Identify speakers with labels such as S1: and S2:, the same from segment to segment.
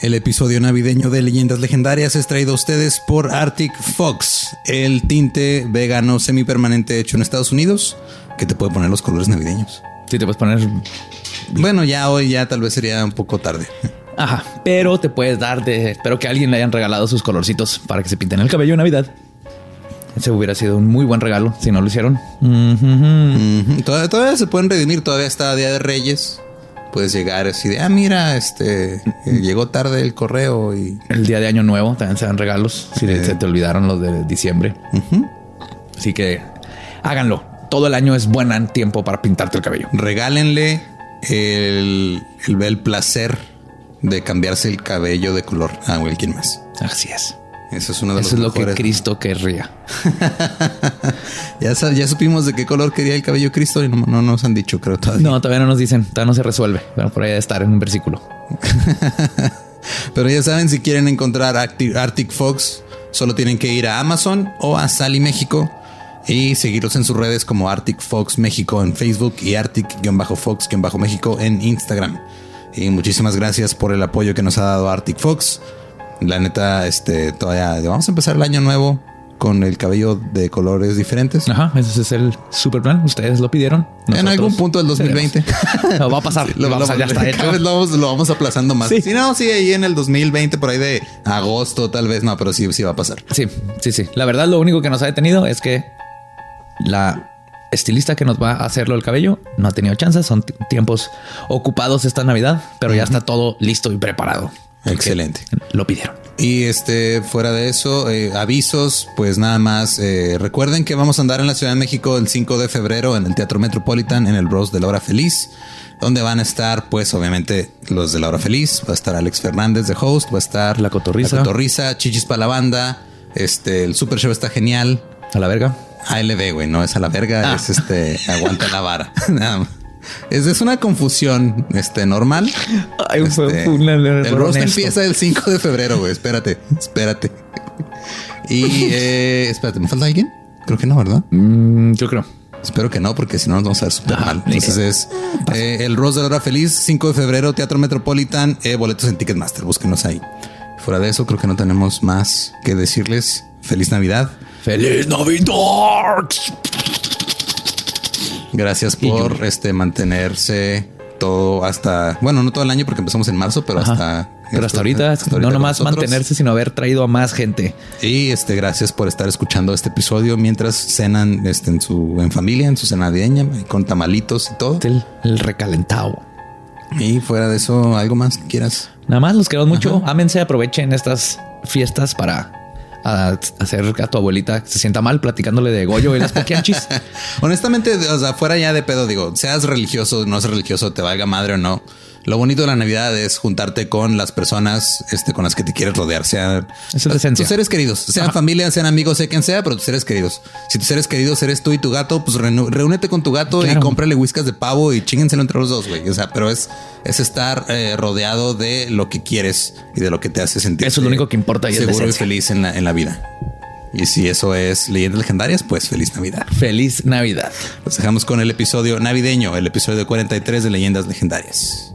S1: El episodio navideño de Leyendas Legendarias es traído a ustedes por Arctic Fox, el tinte vegano semipermanente hecho en Estados Unidos que te puede poner los colores navideños.
S2: Sí, te puedes poner.
S1: Bueno, ya hoy ya tal vez sería un poco tarde.
S2: Ajá, pero te puedes dar de. Espero que alguien le hayan regalado sus colorcitos para que se pinten el cabello en Navidad. Ese hubiera sido un muy buen regalo si no lo hicieron.
S1: Todavía, todavía se pueden redimir, todavía está Día de Reyes. Puedes llegar así de, ah, mira, este eh, llegó tarde el correo y
S2: El día de Año Nuevo también se dan regalos si se te olvidaron los de diciembre. Así que háganlo. Todo el año es buen tiempo para pintarte el cabello.
S1: regálenle el, el, el placer de cambiarse el cabello de color a alguien más.
S2: Así es.
S1: Eso es uno de
S2: Eso es lo que. Cristo querría.
S1: Ya, ya supimos de qué color quería el cabello Cristo y no, no nos han dicho, creo todavía.
S2: No, todavía no nos dicen, todavía no se resuelve. Pero por ahí debe estar en un versículo.
S1: Pero ya saben, si quieren encontrar Arctic, Arctic Fox, solo tienen que ir a Amazon o a Sally México y seguirlos en sus redes como Arctic Fox México en Facebook y Arctic-Fox-México en Instagram. Y muchísimas gracias por el apoyo que nos ha dado Arctic Fox. La neta, este, todavía vamos a empezar el año nuevo con el cabello de colores diferentes.
S2: Ajá, ese es el super plan. Ustedes lo pidieron.
S1: en algún punto del 2020.
S2: seremos. No, va a pasar.
S1: Lo,
S2: vamos a-
S1: lo-
S2: ya está
S1: cada
S2: hecho.
S1: vez lo vamos, lo vamos aplazando más.
S2: Sí.
S1: Si no, sí, ahí en el 2020, por ahí de agosto, tal vez no, pero sí, sí va a pasar.
S2: Sí, sí, sí. La verdad, lo único que nos ha detenido es que la estilista que nos va a hacerlo el cabello no ha tenido chance. Son tiempos ocupados esta Navidad, pero ya está todo listo y preparado.
S1: Excelente.
S2: Lo pidieron.
S1: Y este, fuera de eso, eh, avisos, pues nada más. eh, recuerden que vamos a andar en la Ciudad de México el 5 de febrero en el Teatro Metropolitan, en el Bros de la Hora Feliz, donde van a estar, pues obviamente, los de la Hora Feliz. Va a estar Alex Fernández de host, va a estar
S2: La Cotorrisa.
S1: La Cotorrisa, Chichis para la banda. Este, el Super Show está genial.
S2: A la verga.
S1: ALB, güey, no es a la verga,
S2: Ah.
S1: es este, aguanta la vara. Nada más. Es, es una confusión este, normal.
S2: Ay,
S1: Este,
S2: fue
S1: el roast
S2: honesto.
S1: empieza el 5 de febrero, güey. Espérate, espérate. Y eh, espérate, ¿me falta alguien? Creo que no, ¿verdad?
S2: Mm, yo creo.
S1: Espero que no, porque si no nos vamos a ver súper mal. Entonces es eh, el Rose de la Hora Feliz, 5 de febrero, Teatro Metropolitan, eh, boletos en Ticketmaster. Búsquenos ahí. Fuera de eso, creo que no tenemos más que decirles. Feliz Navidad.
S2: ¡Feliz Navidad!
S1: Gracias por este mantenerse todo hasta, bueno, no todo el año porque empezamos en marzo, pero
S2: Ajá.
S1: hasta
S2: Pero hasta
S1: esto-
S2: ahorita,
S1: hasta
S2: no nomás mantenerse, sino haber traído a más gente.
S1: Y este, gracias por estar escuchando este episodio mientras cenan este, en su en familia, en su cena navideña, con tamalitos y todo.
S2: El, el recalentado.
S1: Y fuera de eso, algo más que quieras.
S2: Nada más los queremos mucho. Ámense, aprovechen estas fiestas para a- hacer a tu abuelita que se sienta mal platicándole de Goyo y las poquianchis.
S1: Honestamente, o sea, fuera ya de pedo, digo, seas religioso, no seas religioso, te valga madre o no. Lo bonito de la Navidad es juntarte con las personas este, con las que te quieres rodear, sean
S2: es
S1: tus seres queridos, sean familia, sean amigos, sea quien sea, pero tus seres queridos. Si tus seres queridos eres tú y tu gato, pues reúne- reúnete con tu gato y cómprale whiskas de pavo y chíngenselo entre los dos, güey. O sea, pero es, es estar eh, rodeado de lo que quieres y de lo que te hace sentir.
S2: Eso es lo único que importa y es
S1: seguro y
S2: esencia.
S1: feliz en la, en la vida. Y si eso es leyendas legendarias, pues feliz Navidad.
S2: Feliz Navidad.
S1: Los dejamos con el episodio navideño, el episodio 43 de Leyendas Legendarias.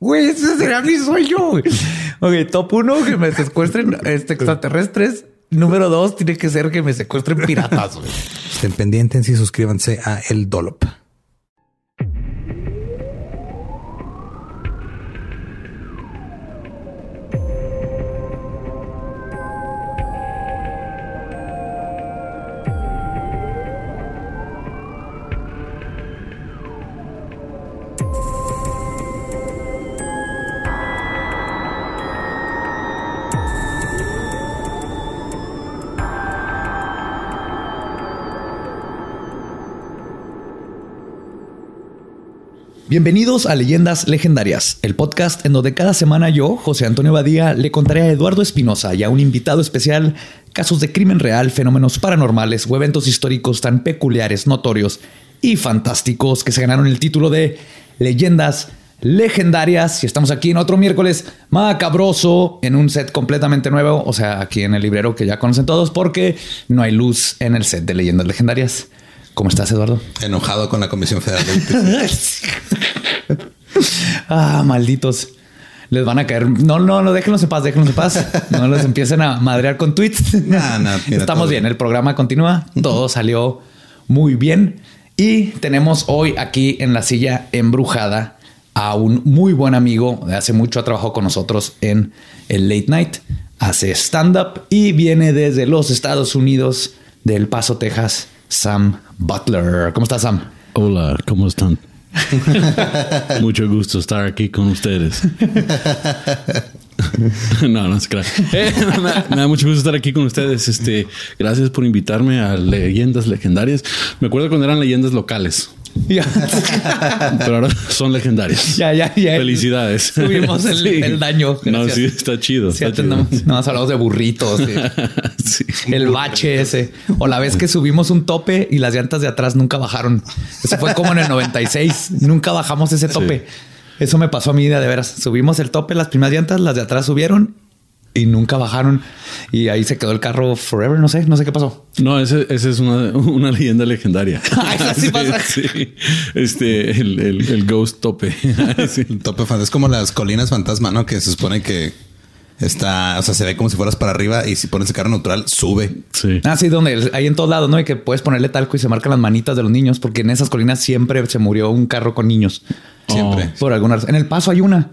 S2: Güey, ese será mi sueño. Ok, top uno, que me secuestren este, extraterrestres. Número dos, tiene que ser que me secuestren piratas.
S1: Estén pendientes y suscríbanse a El Dolop.
S2: Bienvenidos a Leyendas Legendarias, el podcast en donde cada semana yo, José Antonio Badía, le contaré a Eduardo Espinosa y a un invitado especial casos de crimen real, fenómenos paranormales o eventos históricos tan peculiares, notorios y fantásticos que se ganaron el título de Leyendas Legendarias. Y estamos aquí en otro miércoles macabroso en un set completamente nuevo, o sea, aquí en el librero que ya conocen todos, porque no hay luz en el set de Leyendas Legendarias. ¿Cómo estás, Eduardo?
S1: Enojado con la Comisión Federal
S2: de ah, malditos. Les van a caer. No, no, no, déjenlos en paz, déjenlos en paz. No les empiecen a madrear con tweets. Estamos bien, el programa continúa. Todo salió muy bien. Y tenemos hoy aquí en la silla embrujada a un muy buen amigo. De hace mucho ha trabajado con nosotros en el Late Night. Hace stand-up y viene desde los Estados Unidos, del Paso, Texas Sam Butler. ¿Cómo estás, Sam?
S3: Hola, ¿cómo están? Mucho gusto estar aquí con ustedes. no, no se crea. Eh, me, da mucho gusto estar aquí con ustedes. Este, gracias por invitarme a leyendas legendarias. Me acuerdo cuando eran leyendas locales. Pero ahora son legendarios.
S2: Ya, ya, ya.
S3: Felicidades.
S2: Tuvimos el, daño.
S3: No, sí, está chido.
S2: Sí, No, más hablamos de burritos. el bache ese. O la vez que subimos un tope y las llantas de atrás nunca bajaron. Eso fue como en el 96. Nunca bajamos ese tope. Eso me pasó a mí de veras. Subimos el tope, las primeras llantas, las de atrás subieron y nunca bajaron y ahí se quedó el carro forever. No sé, no sé qué pasó.
S3: No, esa es una, leyenda legendaria. sí, pasa. Este, el, ghost tope.
S1: El tope es como las colinas fantasma, ¿no? Que se supone que está, o sea, se ve como si fueras para arriba y si pones el carro neutral, sube.
S3: Sí.
S2: Ah, sí, donde hay en todos lados, ¿no? Y que puedes ponerle talco y se marcan las manitas de los niños, porque en esas colinas siempre se murió un carro con niños.
S1: Siempre.
S2: Por alguna razón. En el paso hay una.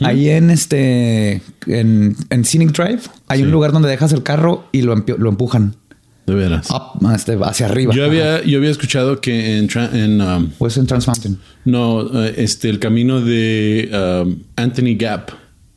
S2: Ahí en este, en, en Scenic Drive, hay un lugar donde dejas el carro y lo, lo empujan.
S3: De veras.
S2: Este, hacia arriba.
S3: Yo había, yo había escuchado que en, en um,
S2: en Trans Mountain.
S3: No, eh, este, el camino de um, Anthony Gap,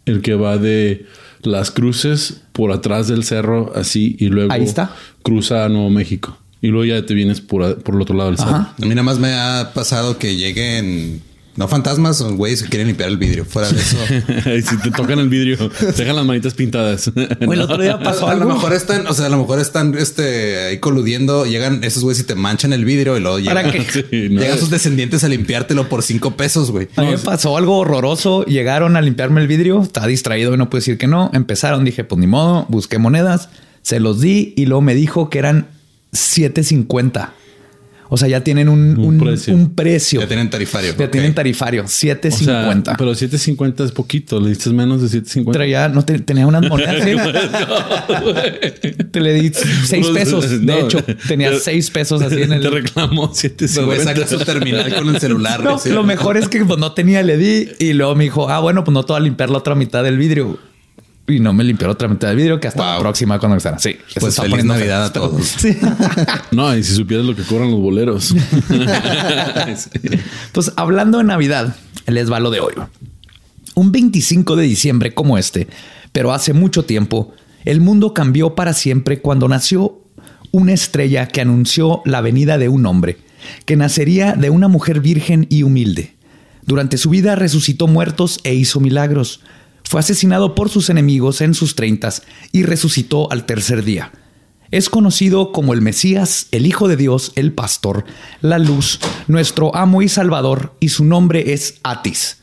S3: el que va de las cruces por atrás del cerro, así, y luego
S2: Ahí está.
S3: cruza a Nuevo México. Y luego ya te vienes por, por el otro lado del cerro. A
S1: mí nada más me ha pasado que lleguen no fantasmas, son güeyes que quieren limpiar el vidrio. Fuera de eso.
S3: si te tocan el vidrio, te dejan las manitas pintadas.
S2: el otro día pasó
S1: a, lo mejor están, o sea, a lo mejor están este, ahí coludiendo. Llegan esos güeyes y te manchan el vidrio y luego llegan, llegan sus descendientes a limpiártelo por cinco pesos, güey.
S2: A mí me pasó algo horroroso. Llegaron a limpiarme el vidrio. Estaba distraído y no puedo decir que no. Empezaron, dije, pues ni modo. Busqué monedas, se los di y luego me dijo que eran 750. O sea, ya tienen un, un, precio.
S1: Ya tienen tarifario.
S2: Ya tienen tarifario. 7.50.
S3: pero 7.50 es poquito. Le diste menos de 7.50.
S2: Pero ya no tenía unas monedas. te le di 6 pesos. De hecho, tenía 6 pesos así en el.
S3: Te reclamó 7.50.
S1: Saca su terminal con el celular.
S2: No, lo mejor es que pues, no tenía, le di y luego me dijo, ah, bueno, pues no te voy a limpiar la otra mitad del vidrio y no me limpió otra mitad del vidrio que hasta la próxima cuando estará. Sí,
S1: pues feliz Navidad a todos. Sí.
S3: no, y si supieras lo que cobran los boleros.
S2: Pues hablando de Navidad, les va lo de hoy. Un 25 de diciembre como este, pero hace mucho tiempo, el mundo cambió para siempre cuando nació una estrella que anunció la venida de un hombre, que nacería de una mujer virgen y humilde. Durante su vida resucitó muertos e hizo milagros fue asesinado por sus enemigos en sus treintas y resucitó al tercer día. Es conocido como el Mesías, el Hijo de Dios, el Pastor, la Luz, nuestro amo y Salvador, y su nombre es Atis.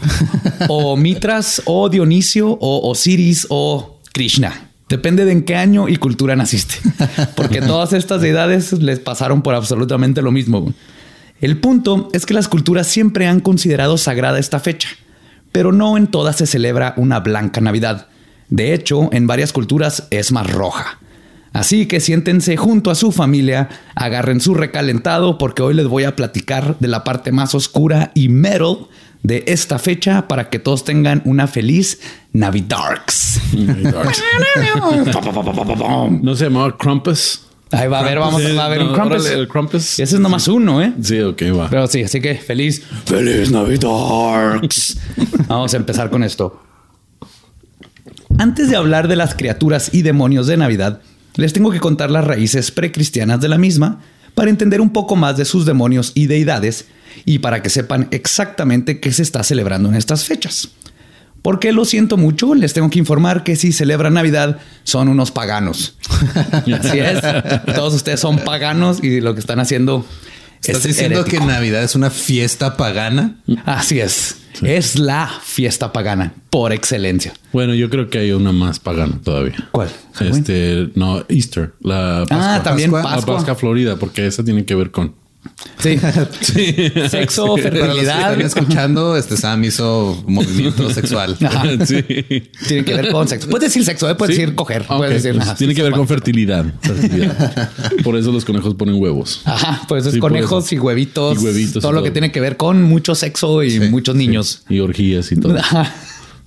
S2: o Mitras, o Dionisio, o Osiris, o Krishna. Depende de en qué año y cultura naciste. Porque todas estas deidades les pasaron por absolutamente lo mismo. El punto es que las culturas siempre han considerado sagrada esta fecha pero no en todas se celebra una blanca Navidad. De hecho, en varias culturas es más roja. Así que siéntense junto a su familia, agarren su recalentado porque hoy les voy a platicar de la parte más oscura y metal de esta fecha para que todos tengan una feliz Navidarks.
S3: ¿No se llamaba Crumpus?
S2: Ahí va a ver, vamos a ver un Krampus.
S3: el
S2: Ese es nomás uno, ¿eh?
S3: Sí, ok, va.
S2: Pero sí, así que feliz, feliz Navidad. vamos a empezar con esto. Antes de hablar de las criaturas y demonios de Navidad, les tengo que contar las raíces precristianas de la misma para entender un poco más de sus demonios y deidades y para que sepan exactamente qué se está celebrando en estas fechas. Porque lo siento mucho, les tengo que informar que si celebran Navidad son unos paganos. Así es. Todos ustedes son paganos y lo que están haciendo
S1: ¿Estás diciendo que Navidad es una fiesta pagana?
S2: Así es. Es la fiesta pagana por excelencia.
S3: Bueno, yo creo que hay una más pagana todavía.
S2: ¿Cuál?
S3: Este, no, Easter. La
S2: ah, Pascua. Ah, también
S3: Pascua. La Pascua Florida, porque esa tiene que ver con
S2: Sí. Sexo, fertilidad.
S1: Están escuchando, este Sam hizo movimiento sexual.
S2: Sí. Tiene que ver con sexo. Puedes decir sexo, ¿eh? puedes decir coger.
S3: Puedes decir, pues tiene que ver con fertilidad, Por eso los conejos ponen huevos.
S2: Ajá, pues es conejos y huevitos. Y huevitos. Todo lo que tiene que ver con mucho sexo y muchos niños.
S3: Y orgías y todo.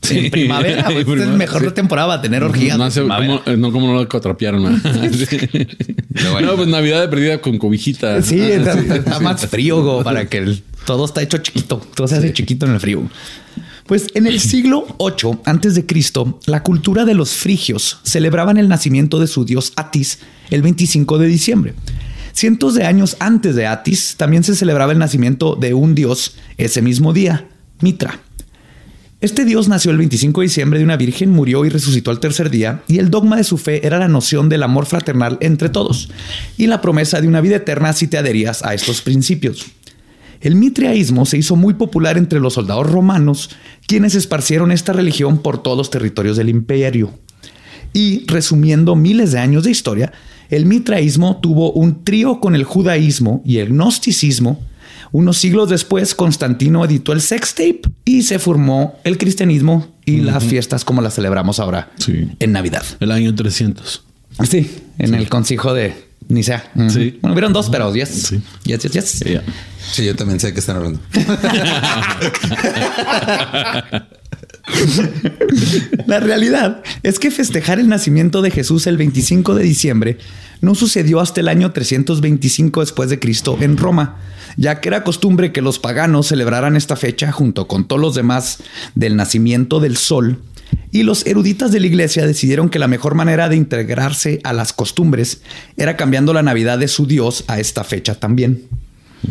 S2: En primavera, es mejor de temporada va a tener orgías.
S3: No, sé, cómo, eh, no como no lo atrapiaron. no, pues Navidad de perdida con cobijita.
S2: Sí, está, más frío para que todo está hecho chiquito. Todo se hace chiquito en el frío. Pues en el siglo 8 antes de Cristo, la cultura de los frigios celebraban el nacimiento de su dios Atis el 25 de diciembre. Cientos de años antes de Atis también se celebraba el nacimiento de un dios ese mismo día, Mitra. Este dios nació el 25 de diciembre de una virgen, murió y resucitó al tercer día, y el dogma de su fe era la noción del amor fraternal entre todos y la promesa de una vida eterna si te adherías a estos principios. El mitriaísmo se hizo muy popular entre los soldados romanos, quienes esparcieron esta religión por todos los territorios del imperio. Y, resumiendo miles de años de historia, el mitraísmo tuvo un trío con el judaísmo y el gnosticismo, unos siglos después, Constantino editó el sextape y se formó el cristianismo y las fiestas como las celebramos ahora en Navidad.
S3: El año 300.
S2: Sí, en el consejo de Nicea. Sí. Bueno, hubieron dos, pero yes. Sí. Yes, yes, yes.
S1: Sí, yo también sé que están hablando.
S2: La realidad es que festejar el nacimiento de Jesús el 25 de diciembre no sucedió hasta el año 325 después de Cristo en Roma ya que era costumbre que los paganos celebraran esta fecha junto con todos los demás del nacimiento del sol, y los eruditas de la iglesia decidieron que la mejor manera de integrarse a las costumbres era cambiando la Navidad de su Dios a esta fecha también.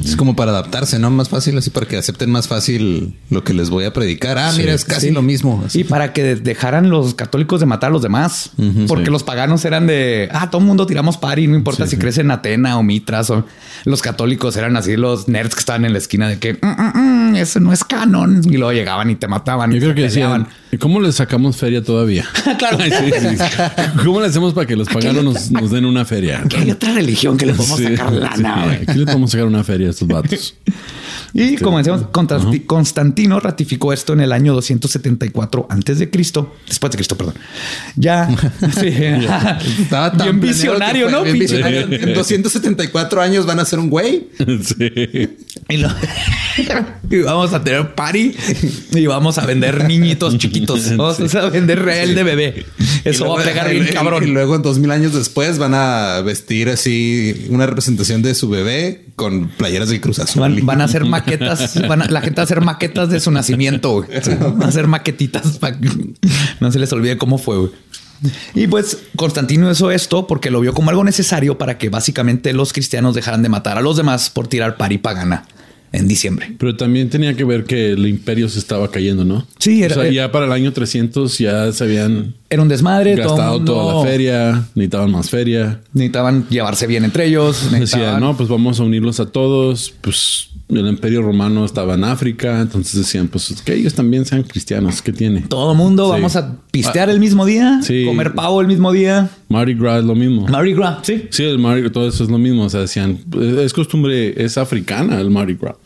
S1: Es como para adaptarse, ¿no? Más fácil, así para que acepten más fácil lo que les voy a predicar. Ah, mira, es casi lo mismo.
S2: Y para que dejaran los católicos de matar a los demás. porque los paganos eran de, ah, todo el mundo tiramos pari, no importa si crece en Atena o Mitras. O los católicos eran así los nerds que estaban en la esquina de que mm, mm, mm, eso no es canon. Y luego llegaban y te mataban.
S3: Yo creo que decían, ¿cómo les sacamos feria todavía? claro. ¿Cómo le hacemos para que los paganos nos, den una feria?
S2: hay otra religión que le podemos sacar lana.
S3: Aquí le podemos sacar una feria a estos vatos.
S2: y como decíamos, Constantino ratificó esto en el año 274 antes de Cristo, después de Cristo, perdón. Ya, sí,
S1: estaba tan bien visionario, ¿no? En 274 años van a ser un güey. Sí.
S2: Y, vamos a tener party y vamos a vender niñitos chiquitos. Vamos a vender real de bebé. Eso va a pegar bien cabrón.
S1: Y luego en dos mil años después van a vestir así una representación de su bebé con playeras de Cruz Azul.
S2: Van, a hacer maquetas, la gente va a hacer maquetas de su nacimiento. Van a hacer maquetitas para que no se les olvide cómo fue. Y pues Constantino hizo esto porque lo vio como algo necesario para que básicamente los cristianos dejaran de matar a los demás por tirar pari pagana en diciembre.
S3: Pero también tenía que ver que el imperio se estaba cayendo, ¿no?
S2: Sí,
S3: era. O sea, ya para el año 300 ya se habían.
S2: Era un desmadre.
S3: Gastado toda la feria, necesitaban más feria.
S2: Necesitaban llevarse bien entre ellos.
S3: Decían, no, pues vamos a unirlos a todos. Pues el imperio romano estaba en África, entonces decían, pues que ellos también sean cristianos. ¿Qué tiene?
S2: Todo mundo vamos a pistear ah, el mismo día, comer pavo el mismo día.
S3: Mardi Gras es lo mismo.
S2: Mardi Gras, sí.
S3: Sí, el Mardi Gras, todo eso es lo mismo. O sea, decían, es costumbre, es africana el Mardi Gras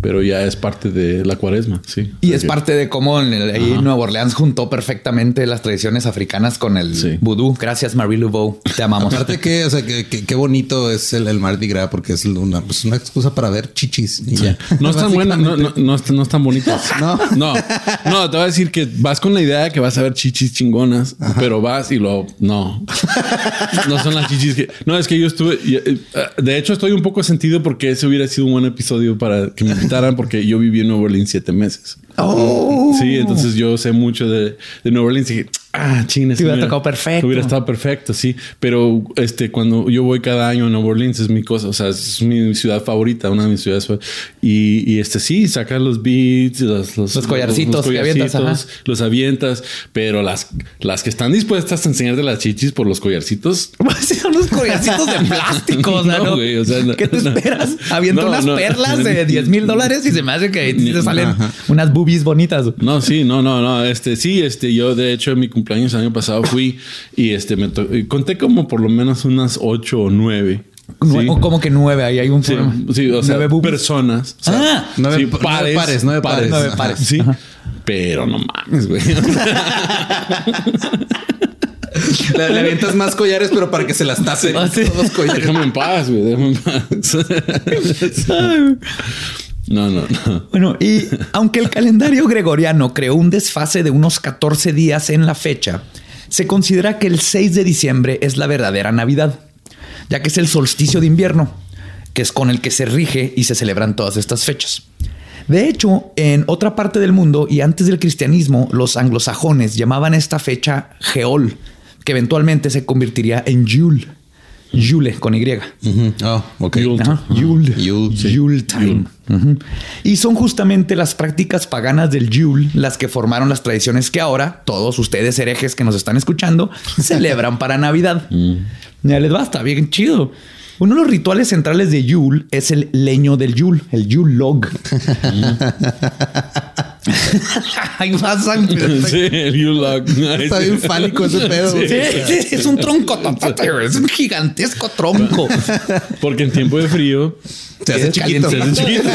S3: pero ya es parte de la cuaresma, sí.
S2: Y es parte de cómo en ahí Nueva Orleans juntó perfectamente las tradiciones africanas con el vudú. Gracias, Marie Laveau. Te amamos.
S1: Aparte que, o sea, que, qué bonito es el, el, Mardi Gras porque es una, pues una excusa para ver chichis. Y ya.
S3: No es tan buena, no, no, no, no están bonitas. No, no, no, te voy a decir que vas con la idea de que vas a ver chichis chingonas, pero vas y lo no, no son las chichis que no es que yo estuve. Eh, de hecho, estoy un poco sentido porque ese hubiera sido un buen episodio para que me porque yo viví en Nueva Orleans siete meses. Oh. Sí, entonces yo sé mucho de, de Nueva Orleans y dije, ah, chines.
S2: hubiera tocado perfecto.
S3: Hubiera estado perfecto, sí. Pero este, cuando yo voy cada año a Nueva Orleans es mi cosa, o sea, es mi ciudad favorita, una de mis ciudades. Y, y este, sí, sacar los beats, los,
S2: los, collarcitos, los, avientas,
S3: los avientas, pero las, las que están dispuestas a enseñarte las chichis por los collarcitos.
S2: Son los collarcitos de plástico, no, Güey, o sea, ¿Qué te esperas? Aviento unas perlas de 10 mil dólares y se me hace que te salen unas boobies bonitas.
S3: No, sí, no, no, no. Este, sí, este, yo de hecho mi cumpleaños el año pasado fui y este me conté como por lo menos unas ocho o nueve.
S2: O como que nueve, ahí hay un
S3: sí, sí o sea, personas.
S2: ah,
S1: nueve, pares, nueve pares,
S3: nueve pares. Sí, pero no mames, güey.
S1: Le, le, avientas más collares, pero para que se las tape.
S3: Ah, todos collares. Déjame en paz, güey. Déjame en paz. No, no, no.
S2: Bueno, y aunque el calendario gregoriano creó un desfase de unos 14 días en la fecha, se considera que el 6 de diciembre es la verdadera Navidad, ya que es el solsticio de invierno, que es con el que se rige y se celebran todas estas fechas. De hecho, en otra parte del mundo y antes del cristianismo, los anglosajones llamaban esta fecha Geol, que eventualmente se convertiría en Yule. Yule con Y.
S1: Oh, ok.
S2: Yule. Yule. time. Y son justamente las prácticas paganas del Yule las que formaron las tradiciones que ahora todos ustedes herejes que nos están escuchando celebran para Navidad. Ya les basta, bien chido. Uno de los rituales centrales de Yule es el leño del Yule, el Yule log. Hay más
S3: Sí, el Yule log.
S1: Está bien fálico ese pedo.
S2: Sí, sí, es un tronco. Es un gigantesco tronco.
S3: Porque en tiempo de frío
S1: se hace chiquito. Se hace chiquito.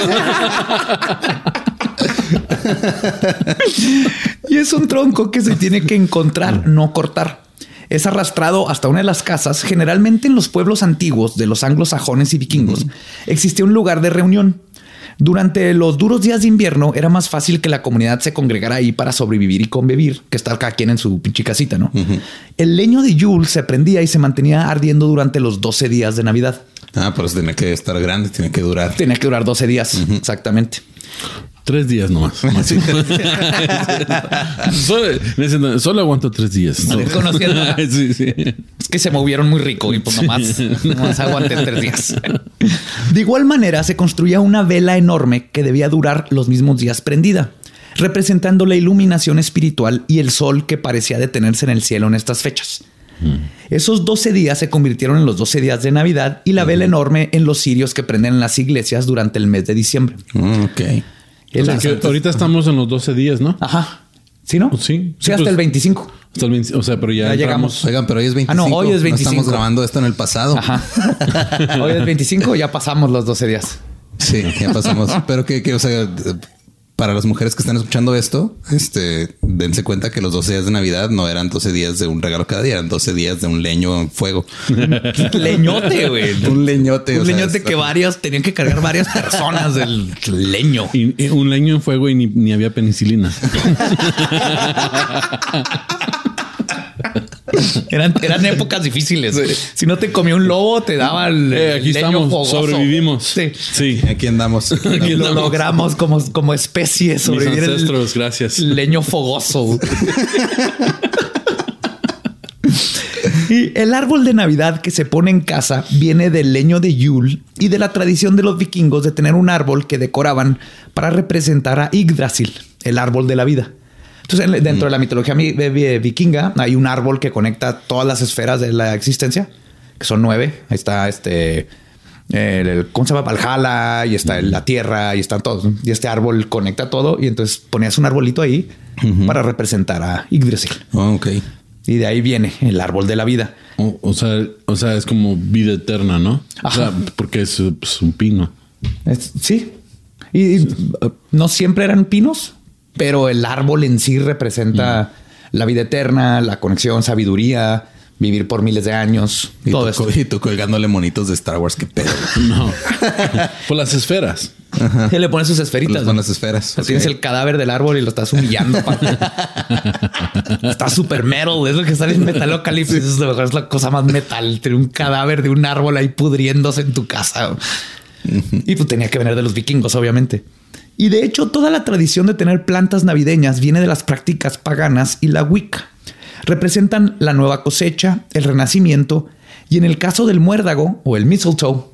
S2: y es un tronco que se tiene que encontrar, no cortar es arrastrado hasta una de las casas. Generalmente en los pueblos antiguos de los anglosajones y vikingos existía un lugar de reunión. Durante los duros días de invierno era más fácil que la comunidad se congregara ahí para sobrevivir y convivir que estar cada quien en su pinche casita, ¿no? El leño de Yule se prendía y se mantenía ardiendo durante los 12 días de Navidad.
S1: Ah, pero tiene que estar grande, tiene que durar.
S2: Tiene que durar 12 días, exactamente.
S3: Tres días nomás. solo, solo, aguanto tres días.
S2: Es que se movieron muy rico y pues nomás, nomás aguanté tres días. De igual manera, se construía una vela enorme que debía durar los mismos días prendida, representando la iluminación espiritual y el sol que parecía detenerse en el cielo en estas fechas. Mm. Esos 12 días se convirtieron en los 12 días de Navidad y la vela enorme en los cirios que prenden en las iglesias durante el mes de diciembre.
S1: Mm, ok
S3: ahorita estamos en los 12 días, ¿no?
S2: Ajá. ¿Sí, no?
S3: Sí.
S2: Sí, hasta el 25.
S3: Hasta el 20, o sea, pero ya,
S2: llegamos.
S1: Oigan, pero hoy es 25.
S2: Ah, no, hoy es 25.
S1: estamos grabando esto en el pasado.
S2: Ajá. hoy es 25, ya pasamos los 12 días.
S1: Sí, ya pasamos. pero que, que, o sea, para las mujeres que están escuchando esto, este, dense cuenta que los 12 días de Navidad no eran 12 días de un regalo cada día, eran 12 días de un leño en fuego.
S2: leñote, güey.
S1: un leñote.
S2: Un leñote que varias tenían que cargar varias personas del leño.
S3: Y, un leño en fuego y ni, ni había penicilina.
S2: eran, eran épocas difíciles. Si no te comió un lobo, te daba el
S3: eh, aquí estamos, sobrevivimos. Sí.
S1: sí. Aquí andamos.
S2: Aquí Lo logramos como, como especie sobrevivir.
S3: Mis ancestros, gracias.
S2: Leño fogoso. Y el árbol de Navidad que se pone en casa viene del leño de Yule y de la tradición de los vikingos de tener un árbol que decoraban para representar a Yggdrasil, el árbol de la vida. Entonces, dentro de la mitología vikinga hay un árbol que conecta todas las esferas de la existencia, que son nueve. Ahí está este, el, ¿cómo se llama? Valhalla, y está la tierra, y están todos. Y este árbol conecta todo. Y entonces ponías un arbolito ahí para representar a Yggdrasil.
S1: Oh, ok.
S2: Y de ahí viene el árbol de la vida.
S3: O, sea, o sea, es como vida eterna, ¿no? O sea, porque es pues, un pino.
S2: sí. y, no siempre eran pinos pero el árbol en sí representa la vida eterna, la conexión, sabiduría, vivir por miles de años.
S1: Y todo tú, Y tú colgándole monitos de Star Wars, qué pedo.
S3: No. por las esferas.
S2: Ajá. le pone sus esferitas.
S1: Con las esferas.
S2: Tienes el cadáver del árbol y lo estás humillando. está súper metal. Es lo que sale en Metalocalypse. Es, es la cosa más metal. Tener un cadáver de un árbol ahí pudriéndose en tu casa. Y pues tenía que venir de los vikingos, obviamente. Y de hecho, toda la tradición de tener plantas navideñas viene de las prácticas paganas y la Wicca. representan la nueva cosecha, el renacimiento y en el caso del muérdago o el mistletoe,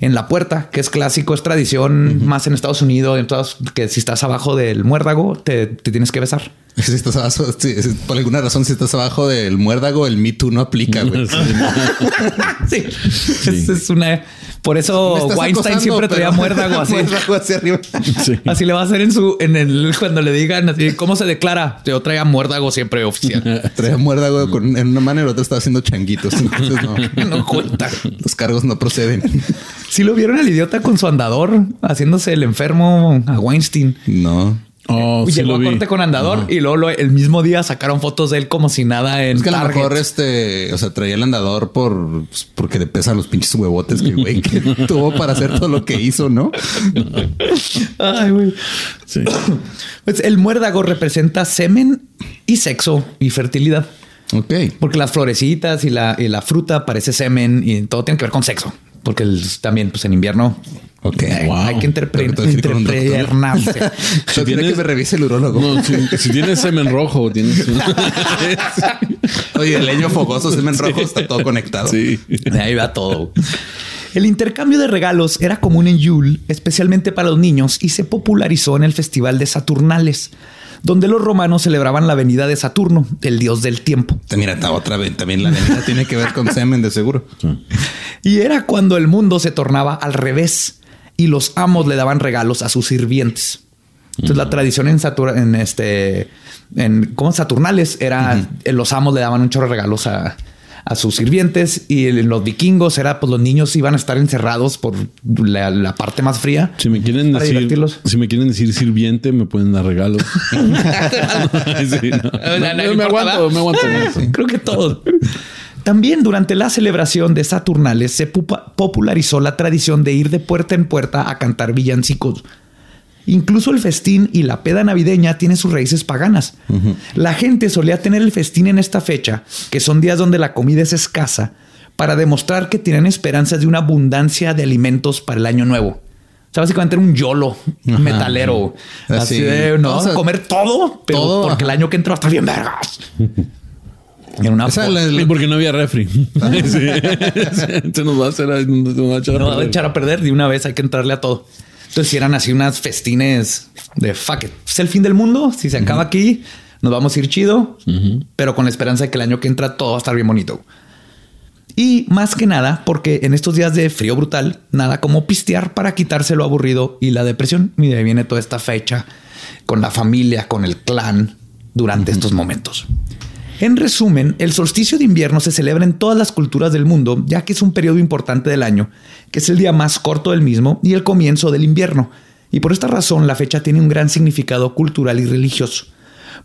S2: en la puerta, que es clásico, es tradición más en Estados Unidos, en todos, que si estás abajo del muérdago, te, te tienes que besar.
S1: Si estás abajo, por alguna razón, si estás abajo del muérdago, el Me Too no aplica, güey.
S2: sí. Es, es una. Por eso Weinstein
S1: acosando,
S2: siempre traía muérdago así.
S1: muérdago hacia arriba.
S3: Sí.
S2: Así le va a hacer en su, en el, cuando le digan así, ¿cómo se declara? Yo traía muérdago siempre oficial.
S1: Traía muérdago con, en una mano y la otra estaba haciendo changuitos. Entonces no,
S2: No cuenta.
S1: los cargos no proceden.
S2: Si lo vieron al idiota con su andador, haciéndose el enfermo a Weinstein.
S1: No.
S3: Oh, sí
S2: Llegó a corte con andador y luego lo- el mismo día sacaron fotos de él como si nada en
S1: Es que a lo mejor este, o sea, traía el andador por pues, porque le pesan los pinches huevotes que güey que tuvo para hacer todo lo que hizo, ¿no?
S2: Ay, güey.
S3: Sí.
S2: Pues el muérdago representa semen y sexo y fertilidad.
S1: Ok.
S2: Porque las florecitas y la, y la fruta parece semen y todo tiene que ver con sexo. Porque el- también, pues en invierno
S1: Ok.
S2: hay,
S3: Wow.
S2: hay que interpreternarse.
S1: Quiero
S3: tienes-
S1: que me revise el urólogo.
S3: No, si, si tienes semen rojo, tienes.
S1: Oye, el leño fogoso, semen rojo, está todo conectado.
S3: sí.
S2: De ahí va todo. El intercambio de regalos era común en Yule, especialmente para los niños, y se popularizó en el Festival de Saturnales, donde los romanos celebraban la venida de Saturno, el dios del tiempo.
S1: Mira, está otra vez. También la venida tiene que ver con semen, de seguro.
S2: Y era cuando el mundo se tornaba al revés y los amos le daban regalos a sus sirvientes. Entonces la tradición en Satur en este en como Saturnales era eh, los amos le daban un chorro de regalos a, a sus sirvientes y en los vikingos era pues los niños iban a estar encerrados por la, la parte más fría.
S3: Si me quieren decir,
S2: divertirlos.
S3: si me quieren decir sirviente, me pueden dar regalos. Sí, no.
S2: No, no, no
S3: me aguanto, me aguanto.
S2: Creo que todos. También durante la celebración de Saturnales se popularizó la tradición de ir de puerta en puerta a cantar villancicos. Incluso el festín y la peda navideña tienen sus raíces paganas. La gente solía tener el festín en esta fecha, que son días donde la comida es escasa, para demostrar que tienen esperanzas de una abundancia de alimentos para el año nuevo. O sea, básicamente era un yolo metalero.
S1: Así.
S2: Así de, no,
S1: Vamos a-
S2: comer todo, pero
S1: todo,
S2: porque el año que a estar bien vergas. Era una
S1: Esa
S2: fo-
S1: la-
S3: Y
S1: la-
S3: porque no había refri. Sí. Se nos va a hacer, nos va a echar a
S2: no va a
S3: perder.
S2: echar a perder de una vez, hay que entrarle a todo. Entonces, si eran así unas festines de fuck it. Es el fin del mundo. Si se acaba aquí, nos vamos a ir chido, pero con la esperanza de que el año que entra todo va a estar bien bonito. Y más que nada, porque en estos días de frío brutal, nada como pistear para quitarse lo aburrido y la depresión. Y de ahí viene toda esta fecha con la familia, con el clan durante estos momentos. En resumen, el solsticio de invierno se celebra en todas las culturas del mundo, ya que es un periodo importante del año, que es el día más corto del mismo y el comienzo del invierno. Y por esta razón la fecha tiene un gran significado cultural y religioso.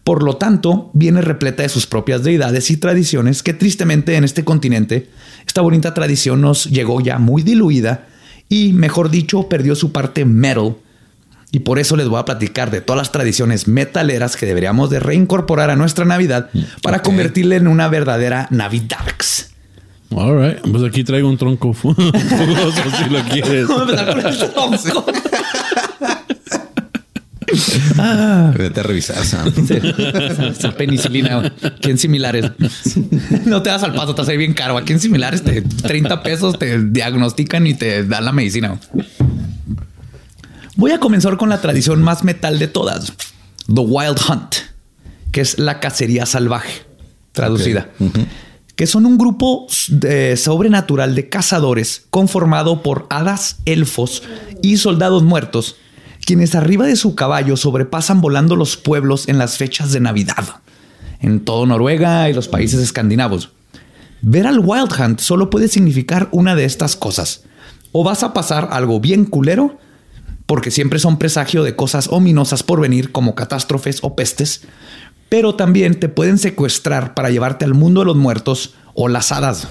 S2: Por lo tanto, viene repleta de sus propias deidades y tradiciones que tristemente en este continente esta bonita tradición nos llegó ya muy diluida y, mejor dicho, perdió su parte metal. Y por eso les voy a platicar de todas las tradiciones metaleras que deberíamos de reincorporar a nuestra Navidad para
S1: Ok.
S2: convertirla en una verdadera Navidarks.
S3: All right. Pues aquí traigo un tronco fu- fogoso si lo quieres.
S2: Vamos a empezar con el tronco.
S1: Vete a revisar, Sam.
S2: Esa penicilina. ¿Quién similares? No te das al paso, te hace bien caro. Aquí en similares te 30 pesos te diagnostican y te dan la medicina. Voy a comenzar con la tradición más metal de todas, The Wild Hunt, que es la cacería salvaje, traducida. Que son un grupo de- sobrenatural de cazadores conformado por hadas, elfos y soldados muertos, quienes arriba de su caballo sobrepasan volando los pueblos en las fechas de Navidad, en todo Noruega y los países escandinavos. Ver al Wild Hunt solo puede significar una de estas cosas. O vas a pasar algo bien culero, porque siempre son presagio de cosas ominosas por venir como catástrofes o pestes, pero también te pueden secuestrar para llevarte al mundo de los muertos o las hadas,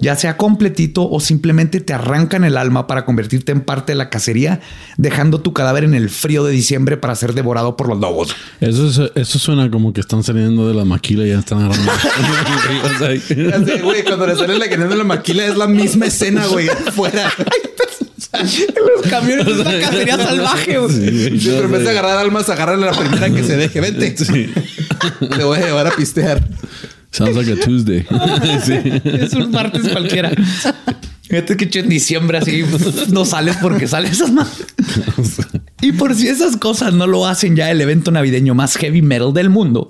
S2: ya sea completito o simplemente te arrancan el alma para convertirte en parte de la cacería, dejando tu cadáver en el frío de diciembre para ser devorado por los lobos.
S3: Eso, es- eso suena como que están saliendo de la maquila y ya están
S1: Ya sé, güey, cuando le sale la de la maquila es la misma escena, güey, afuera.
S2: Los camiones es una cacería salvaje. güey.
S3: sí,
S1: Sí, pero en vez de agarrar almas, agarran a la primera que se deje. Vente.
S3: Sí.
S1: Te voy a llevar a pistear.
S3: Sounds like a Tuesday.
S2: Es un martes cualquiera. Fíjate que en diciembre así no sales porque sales esas más. Y por si esas cosas no lo hacen ya el evento navideño más heavy metal del mundo.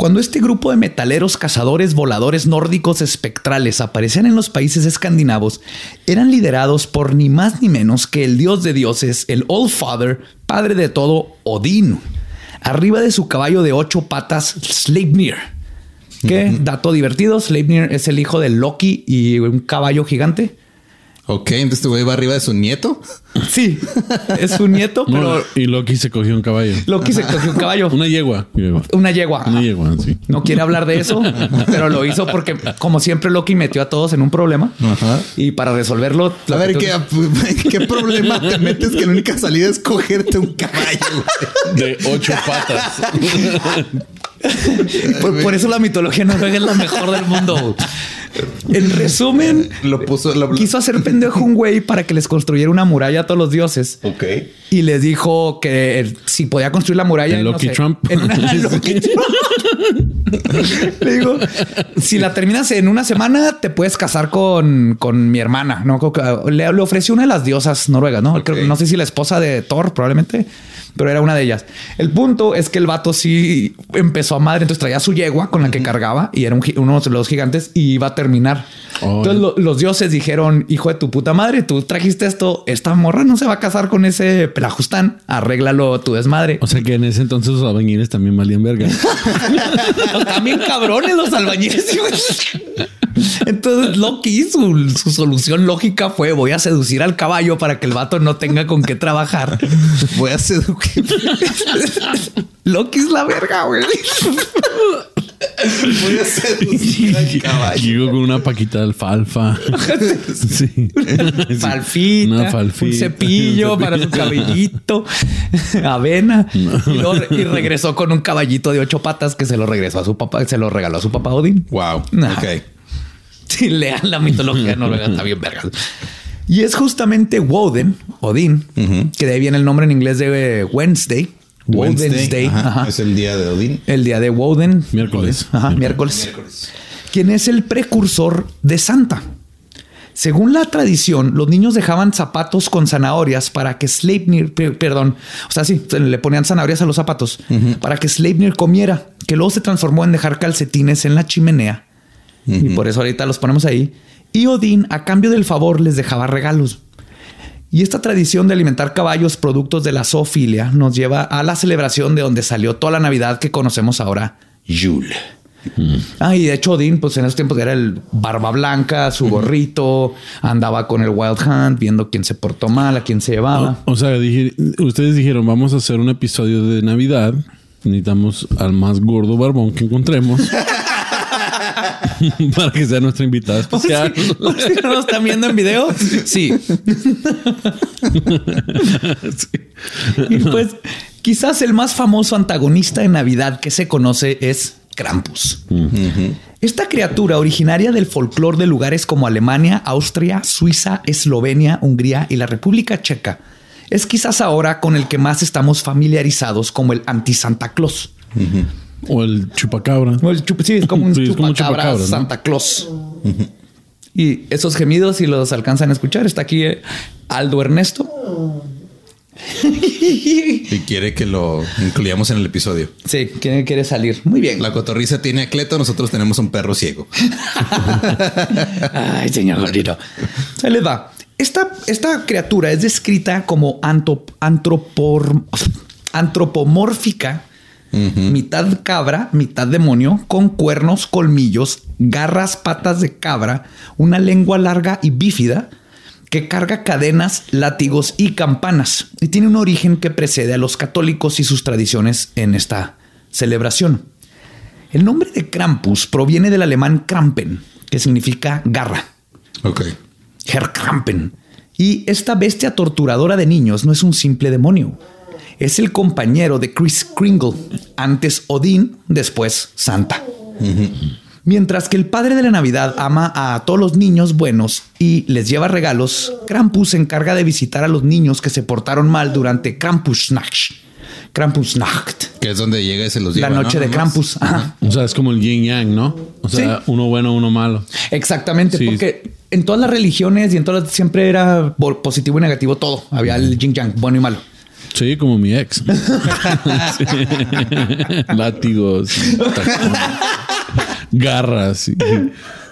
S2: Cuando este grupo de metaleros cazadores voladores nórdicos espectrales aparecían en los países escandinavos, eran liderados por ni más ni menos que el dios de dioses, el All Father, padre de todo, Odín, arriba de su caballo de ocho patas, Sleipnir. ¿Qué? Dato divertido, Sleipnir es el hijo de Loki y un caballo gigante.
S1: Ok, entonces este güey va arriba de su nieto.
S2: Sí, es su nieto, pero
S3: No, y Loki se cogió un caballo.
S2: Loki se cogió un caballo.
S3: Una yegua. yegua.
S2: Una yegua.
S3: Una yegua, sí.
S2: No quiere hablar de eso, pero lo hizo porque, como siempre, Loki metió a todos en un problema.
S1: Ajá.
S2: Y para resolverlo,
S1: A
S2: lo
S1: ver,
S2: que
S1: ¿qué, ¿qué problema te metes que la única salida es cogerte un caballo?
S3: De ocho patas.
S2: por, por eso la mitología noruega es la mejor del mundo. En resumen,
S1: Lo puso... Lo...
S2: quiso hacer pendejo un güey para que les construyera una muralla a todos los dioses.
S1: Ok.
S2: Y les dijo que si podía construir la muralla.
S3: ¿En
S2: no
S3: Lucky
S2: sé,
S3: Trump?
S2: en una Lucky Trump. Le digo, si la terminas en una semana, te puedes casar con, con mi hermana. No Creo que- le, le ofreció una de las diosas noruegas, no Creo que-
S1: Ok.
S2: no sé si la esposa de Thor, probablemente, pero era una de ellas. El punto es que el vato sí empezó a madre. Entonces traía su yegua con la que cargaba y era un uno de los gigantes y iba a terminar.
S3: Oh.
S2: Entonces lo- los dioses dijeron, hijo de tu puta madre, tú trajiste esto, esta morra no se va a casar con ese pelajustán, arréglalo tu desmadre.
S3: O sea que en ese entonces los albañiles también valían verga.
S2: También cabrones los albañiles. Entonces Loki, su, su solución lógica fue voy a seducir al caballo para que el vato no tenga con qué trabajar.
S1: Voy a seducir.
S2: Loki es la verga, güey.
S1: Voy a caballo.
S3: Llego con una paquita de alfalfa. Sí.
S2: Falfita,
S3: Una falfita.
S2: un cepillo para su cabellito, avena. Y, regresó con un caballito de ocho patas que se lo regresó a su papá, se lo regaló a su papá Odín.
S1: Wow.
S2: Nah.
S1: Ok.
S2: Si lean la mitología noruega, está bien vergas. Y es justamente Woden, Odín, que de ahí viene el nombre en inglés de eh, Wednesday. Wednesday.
S1: Ajá,
S2: ajá.
S1: Es el día de Odín.
S2: El día de Woden.
S3: Miércoles.
S2: Ajá, miércoles. Quien es el precursor de Santa. Según la tradición, los niños dejaban zapatos con zanahorias para que Sleipnir, pe- perdón, o sea, sí, le ponían zanahorias a los zapatos para que Sleipnir comiera, que luego se transformó en dejar calcetines en la chimenea. Y por eso ahorita los ponemos ahí. Y Odín, a cambio del favor, les dejaba regalos. Y esta tradición de alimentar caballos productos de la zoofilia nos lleva a la celebración de donde salió toda la Navidad que conocemos ahora, Yule. Ah, y de hecho Odín, pues en esos tiempos era el barba blanca, su gorrito, andaba con el Wild Hunt, viendo quién se portó mal, a quién se llevaba.
S3: O sea, dije- ustedes dijeron, vamos a hacer un episodio de Navidad. Necesitamos al más gordo barbón que encontremos. para que sea nuestra invitada especial.
S2: Si no nos están viendo en video, sí. Y pues quizás el más famoso antagonista de Navidad que se conoce es Krampus. Esta criatura originaria del folclore de lugares como Alemania, Austria, Suiza, Eslovenia, Hungría y la República Checa es quizás ahora con el que más estamos familiarizados como el anti-Santa Claus.
S3: O el chupacabra.
S2: O el chup- sí, es como un
S3: Sí, como
S2: chupacabra. Santa Claus. Y esos gemidos, si los alcanzan a escuchar, está aquí eh, Aldo Ernesto.
S1: Y quiere que lo incluyamos en el episodio.
S2: Sí, ¿quién quiere salir? Muy bien.
S1: La cotorriza tiene a Cleto, nosotros tenemos un perro ciego.
S2: Ay, señor gordito. Se les va. Esta, esta criatura es descrita como antropor- antropomórfica, mitad cabra, mitad demonio, con cuernos, colmillos, garras, patas de cabra, una lengua larga y bífida que carga cadenas, látigos y campanas y tiene un origen que precede a los católicos y sus tradiciones en esta celebración. El nombre de Krampus proviene del alemán Krampen, que significa garra.
S1: Ok.
S2: Herr Krampen. Y esta bestia torturadora de niños no es un simple demonio. Es el compañero de Chris Kringle, antes Odín, después Santa. Mientras que el padre de la Navidad ama a todos los niños buenos y les lleva regalos, Krampus se encarga de visitar a los niños que se portaron mal durante Krampusnacht, Krampusnacht.
S1: Que es donde llega y se los
S2: La
S1: lleva,
S2: noche
S1: ¿no?
S2: de. Krampus. Ajá.
S3: O sea, es como el yin yang, ¿no? O sea,
S2: Sí.
S3: uno bueno, uno malo.
S2: Exactamente,
S3: Sí.
S2: porque en todas las religiones y en todas las- siempre era por positivo y negativo todo. Había el yin yang, bueno y malo.
S3: Sí, como mi ex. Sí. Látigos, garras. y-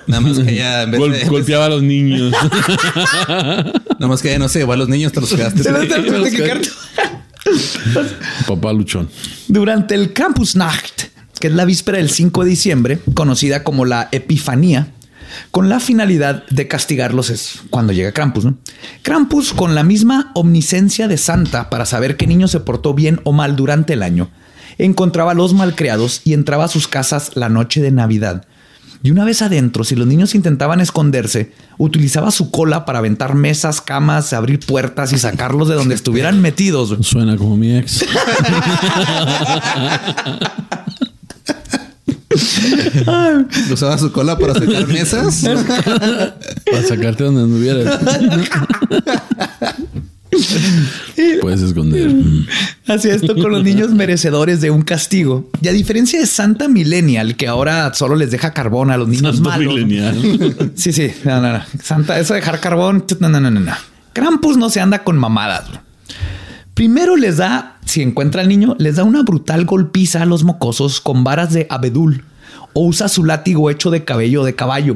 S1: Nada más que ya en vez
S3: Gol-
S1: de,
S3: golpeaba a los niños.
S1: nada más que ya no sé, igual los niños te los quedaste.
S3: Papá luchón.
S2: Durante el Krampusnacht, que es la víspera del 5 de diciembre, conocida como la Epifanía, con la finalidad de castigarlos es cuando llega Krampus. ¿no? Krampus, con la misma omniscencia de Santa para saber qué niño se portó bien o mal durante el año, encontraba a los malcriados y entraba a sus casas la noche de Navidad. Y una vez adentro, si los niños intentaban esconderse, utilizaba su cola para aventar mesas, camas, abrir puertas y sacarlos de donde estuvieran metidos.
S3: Suena como mi ex.
S1: Usaba su cola para sacar mesas.
S3: Para sacarte donde anduvieras. Puedes esconder.
S2: Hacía esto con los niños merecedores de un castigo. Y a diferencia de Santa Millennial, que ahora solo les deja carbón a los niños
S3: Santo
S2: malos.
S3: milenial.
S2: Sí, sí. No, no, no. Santa, eso de dejar carbón. No, no, no, no, no. Krampus no se anda con mamadas. Primero les da, si encuentra al niño, les da una brutal golpiza a los mocosos con varas de abedul o usa su látigo hecho de cabello de caballo.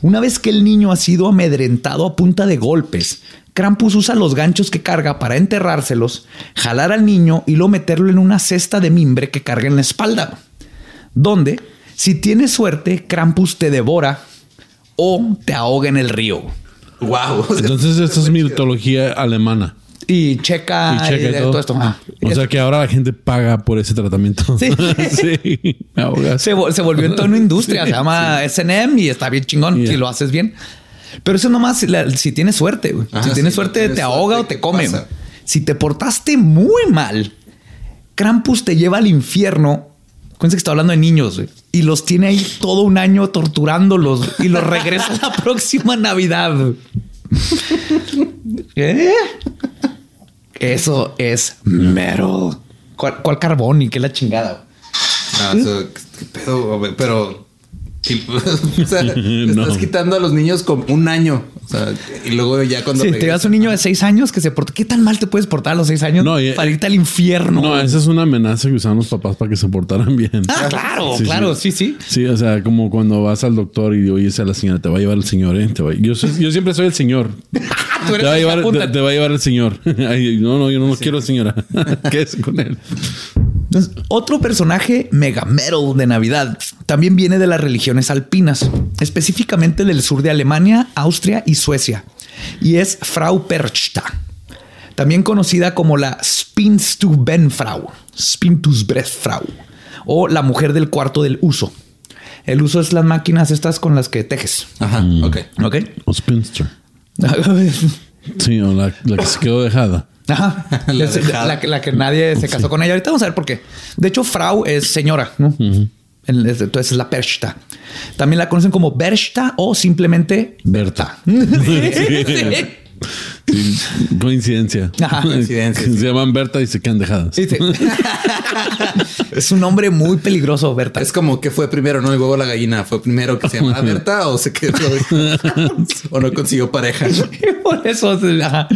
S2: Una vez que el niño ha sido amedrentado a punta de golpes, Krampus usa los ganchos que carga para enterrárselos, jalar al niño y luego meterlo en una cesta de mimbre que carga en la espalda. Donde, si tienes suerte, Krampus te devora o te ahoga en el río.
S1: wow.
S3: Entonces, esta es mitología alemana.
S2: Y checa,
S3: Y checa todo.
S2: todo esto. Ah,
S3: O sea que ahora la gente paga por ese tratamiento.
S2: Sí.
S3: sí. Me ahogas.
S2: se, vol- se volvió en toda una industria. Se llama S&M y está bien chingón
S3: Yeah.
S2: si lo haces bien. Pero eso nomás si, la- si tienes suerte. güey.
S1: Ajá,
S2: si tienes
S1: sí,
S2: suerte,
S1: tienes
S2: te ahoga
S1: suerte,
S2: o te
S1: ¿qué
S2: come. güey. Si te portaste muy mal, Krampus te lleva al infierno. Cuéntense que está hablando de niños güey, y los tiene ahí todo un año torturándolos y los regresa la próxima Navidad. güey. Eso es metal. ¿Cuál, cuál carbón y qué la chingada?
S1: Ah, eso, ¿qué pedo, güey? Pero. o sea,
S3: No.
S1: estás quitando a los niños con un año. Sea, y luego ya cuando.
S2: Si te das un niño de seis años que se porta, ¿qué tan mal te puedes portar a los seis años
S3: No, y-
S2: para irte al infierno?
S3: No, esa es una amenaza que usaban los papás para que se portaran bien.
S2: Ah, claro, claro, sí, sí.
S3: Sí, o sea, como cuando vas al doctor y oyes a la señora, te va a llevar el señor, ¿eh? Te va- yo, soy- yo siempre soy el señor.
S2: Tú
S3: Te va, a llevar,
S2: apunta.
S3: te, te va a llevar el señor. Ay, no, no, yo no lo quiero, señora. Quédese con él.
S2: Entonces, otro personaje mega metal de Navidad también viene de las religiones alpinas, específicamente del sur de Alemania, Austria y Suecia, y es Frau Perchta, también conocida como la Spinstubbenfrau, Spintusbrechfrau, o la mujer del cuarto del uso. El uso es las máquinas estas con las que tejes.
S1: Ajá, ok.
S2: ¿Ok?
S3: O spinster. Sí, o la, la que se quedó dejada.
S2: Ajá.
S1: La
S2: la, que- la que nadie se casó con ella. Ahorita vamos a ver por qué. De hecho, Frau es señora, Entonces es la Perchta. También la conocen como Berchta o simplemente
S3: Berta.
S2: Sí, sí.
S3: Sí, coincidencia.
S2: Ajá,
S1: coincidencia,
S3: Se
S1: sí.
S3: llaman Berta y se quedan dejadas.
S2: Sí, sí. es un nombre muy peligroso, Berta.
S1: Es como que fue primero, ¿no? El huevo la gallina. ¿Fue primero que se llamaba Berta o se quedó? o no consiguió pareja?
S2: por eso. ajá.